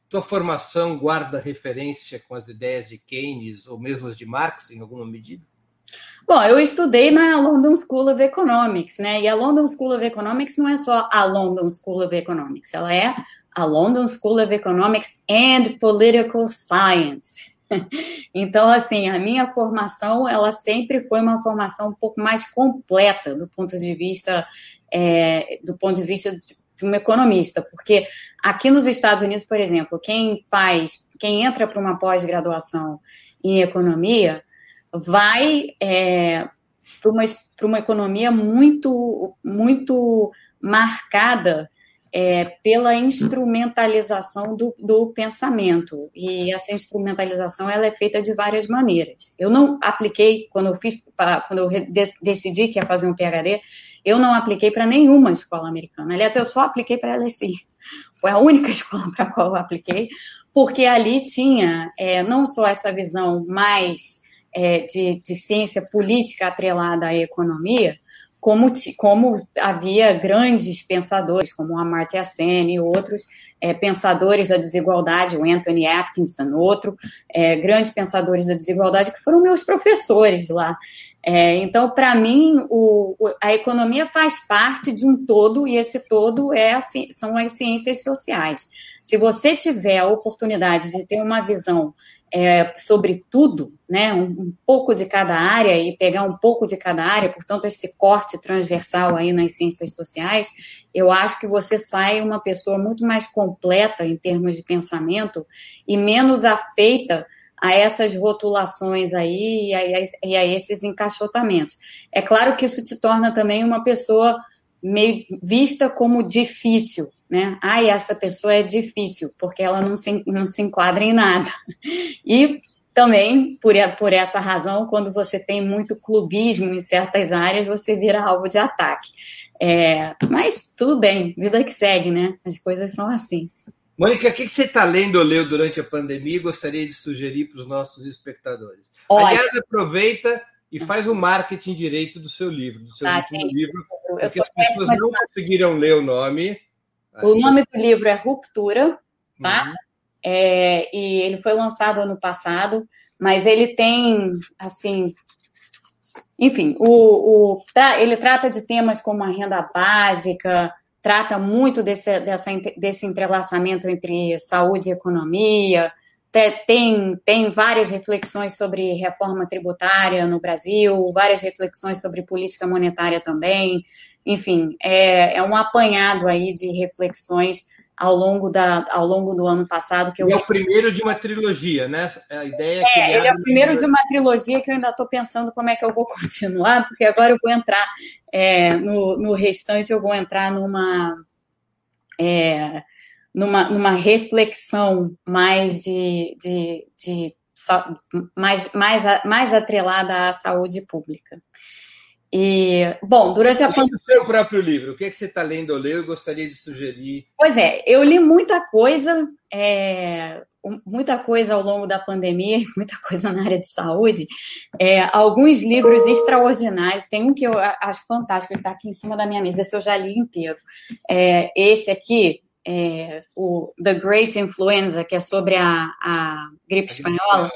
Tua formação guarda referência com as ideias de Keynes ou mesmo as de Marx em alguma medida? Bom, eu estudei na London School of Economics, né? E a London School of Economics não é só a London School of Economics, ela é a London School of Economics and Political Science. *laughs* Então, assim, a minha formação, ela sempre foi uma formação um pouco mais completa do ponto de vista, é, do ponto de vista de, de um economista, porque aqui nos Estados Unidos, por exemplo, quem faz, quem entra para uma pós-graduação em economia, vai é, para uma, uma economia muito, muito marcada é, pela instrumentalização do, do, pensamento. E essa instrumentalização ela é feita de várias maneiras. Eu não apliquei, quando eu fiz, quando eu decidi que ia fazer um PhD, eu não apliquei para nenhuma escola americana. Aliás, eu só apliquei para a LSI. Foi a única *laughs* escola para a qual eu apliquei, porque ali tinha é, não só essa visão mais é, de, de ciência política atrelada à economia, como, como havia grandes pensadores, como Amartya Sen e outros é, pensadores da desigualdade, o Anthony Atkinson, outro, é, grandes pensadores da desigualdade, que foram meus professores lá. É, então, para mim, o, a economia faz parte de um todo, e esse todo é, são as ciências sociais. Se você tiver a oportunidade de ter uma visão é, sobre tudo, né, um, um, pouco de cada área e pegar um pouco de cada área, portanto, esse corte transversal aí nas ciências sociais, eu acho que você sai uma pessoa muito mais completa em termos de pensamento e menos afeita a essas rotulações aí e a, e a esses encaixotamentos. É claro que isso te torna também uma pessoa meio vista como difícil, né? Ai, essa pessoa é difícil, porque ela não se, não se enquadra em nada. *laughs* E também, por, por essa razão, quando você tem muito clubismo em certas áreas, você vira alvo de ataque. É, mas tudo bem, vida que segue, né? As coisas são assim. Mônica, o que você está lendo ou leu durante a pandemia e gostaria de sugerir para os nossos espectadores? Olha, Aliás, aproveita e faz o marketing direito do seu livro, do seu tá, livro, porque as pessoas não conseguiram ler o nome. O nome do livro é Ruptura, tá? Uhum. É, e ele foi lançado ano passado, mas ele tem, assim, enfim, o, o, ele trata de temas como a renda básica, trata muito desse, dessa, desse entrelaçamento entre saúde e economia, tem, tem várias reflexões sobre reforma tributária no Brasil, várias reflexões sobre política monetária também. Enfim, é, é um apanhado aí de reflexões ao longo, da, ao longo do ano passado. Que eu... É o primeiro de uma trilogia, né? A ideia é, é ele é o primeiro de uma trilogia que eu ainda estou pensando como é que eu vou *laughs* continuar, porque agora eu vou entrar é, no, no restante, eu vou entrar numa. É, numa, numa reflexão mais de, de, de mais, mais, mais atrelada à saúde pública. E, bom, durante a pandemia. O seu próprio livro, o que, é que você está lendo ou leu e gostaria de sugerir? Pois é, eu li muita coisa, é, muita coisa ao longo da pandemia, *laughs* muita coisa na área de saúde, é, alguns livros extraordinários. Tem um que eu acho fantástico, ele está aqui em cima da minha mesa, esse eu já li inteiro. É, esse aqui, é, o The Great Influenza, que é sobre a, a gripe espanhola,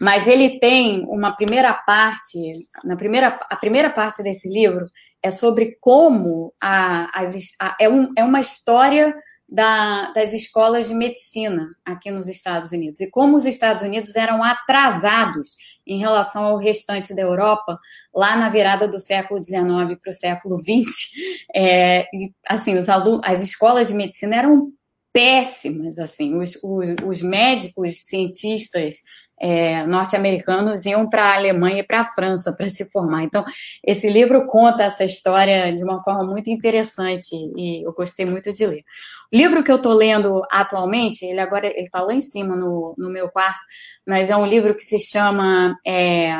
mas ele tem uma primeira parte, na primeira, a primeira parte desse livro é sobre como a, as, a, é, um, é uma história da, das escolas de medicina aqui nos Estados Unidos e como os Estados Unidos eram atrasados em relação ao restante da Europa lá na virada do século XIX para o século XX. É, assim, os alunos, as escolas de medicina eram péssimas, assim, os, os, os médicos, cientistas é, norte-americanos iam para a Alemanha e para a França para se formar. Então, esse livro conta essa história de uma forma muito interessante e eu gostei muito de ler. O livro que eu estou lendo atualmente, ele agora está lá em cima no, no meu quarto, mas é um livro que se chama é,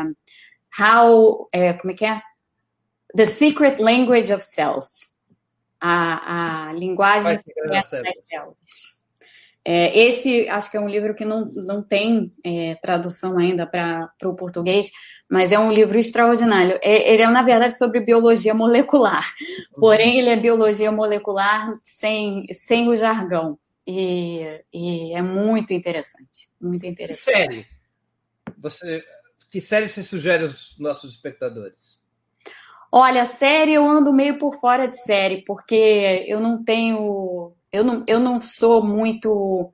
How, é, como é que é? The Secret Language of Cells. A, a linguagem secreta das células. É, esse acho que é um livro que não, não tem é, tradução ainda para o português, mas é um livro extraordinário. É, ele é, na verdade, sobre biologia molecular, uhum. porém, ele é biologia molecular sem, sem o jargão. E, e é muito interessante. Muito interessante. Série. Você que série você sugere aos nossos espectadores? Olha, série eu ando meio por fora de série, porque eu não tenho. Eu não, eu não sou muito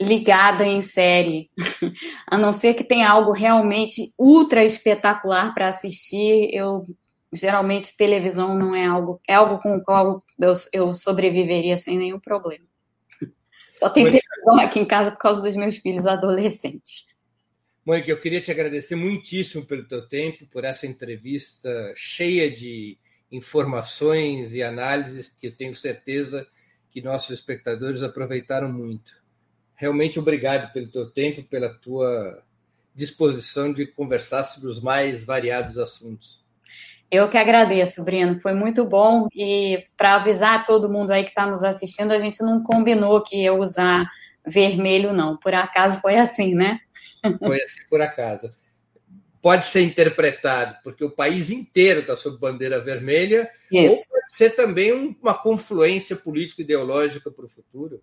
ligada em série, *laughs* a não ser que tenha algo realmente ultra espetacular para assistir. Eu geralmente televisão não é algo, é algo com o qual eu, eu sobreviveria sem nenhum problema. *laughs* Só tem Mônica, televisão aqui em casa por causa dos meus filhos adolescentes. Mônica, eu queria te agradecer muitíssimo pelo teu tempo, por essa entrevista cheia de informações e análises que eu tenho certeza que nossos espectadores aproveitaram muito. Realmente obrigado pelo teu tempo, pela tua disposição de conversar sobre os mais variados assuntos. Eu que agradeço, Breno. Foi muito bom. E para avisar todo mundo aí que está nos assistindo, a gente não combinou que ia usar vermelho, não. Por acaso foi assim, né? Foi assim por acaso. Pode ser interpretado porque o país inteiro está sob bandeira vermelha, Isso. ou ser também uma confluência político-ideológica para o futuro.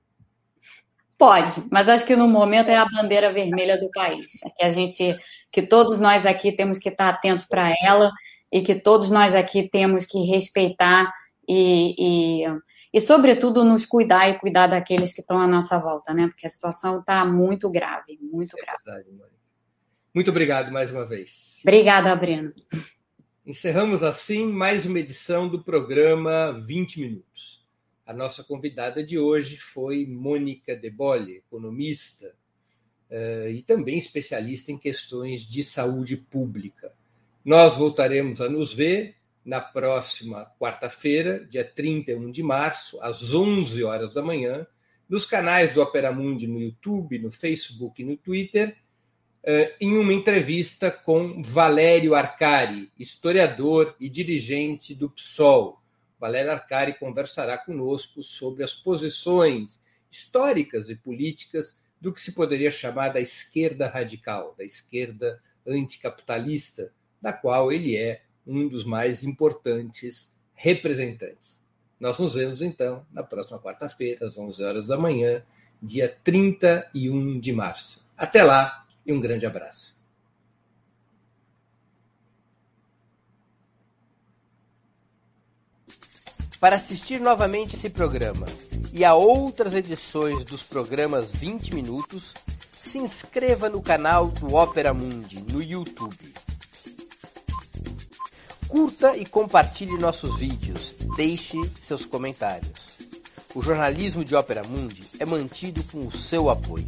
Pode, mas acho que no momento é a bandeira vermelha do país. É que a gente, que todos nós aqui temos que estar atentos para ela e que todos nós aqui temos que respeitar e, e, e, sobretudo, nos cuidar e cuidar daqueles que estão à nossa volta, né? Porque a situação está muito grave, muito é grave. Verdade, muito obrigado mais uma vez. Obrigada, Breno. Encerramos assim mais uma edição do programa 20 Minutos. A nossa convidada de hoje foi Mônica Debole, economista uh, e também especialista em questões de saúde pública. Nós voltaremos a nos ver na próxima quarta-feira, dia 31 de março, às 11 horas da manhã, nos canais do Opera Mundi no YouTube, no Facebook e no Twitter, eh, em uma entrevista com Valério Arcari, historiador e dirigente do PSOL. Valério Arcari conversará conosco sobre as posições históricas e políticas do que se poderia chamar da esquerda radical, da esquerda anticapitalista, da qual ele é um dos mais importantes representantes. Nós nos vemos então na próxima quarta-feira, às 11 horas da manhã, dia 31 de março. Até lá e um grande abraço. Para assistir novamente esse programa e a outras edições dos programas 20 Minutos, se inscreva no canal do Opera Mundi no YouTube. Curta e compartilhe nossos vídeos. Deixe seus comentários. O jornalismo de Ópera Mundi é mantido com o seu apoio.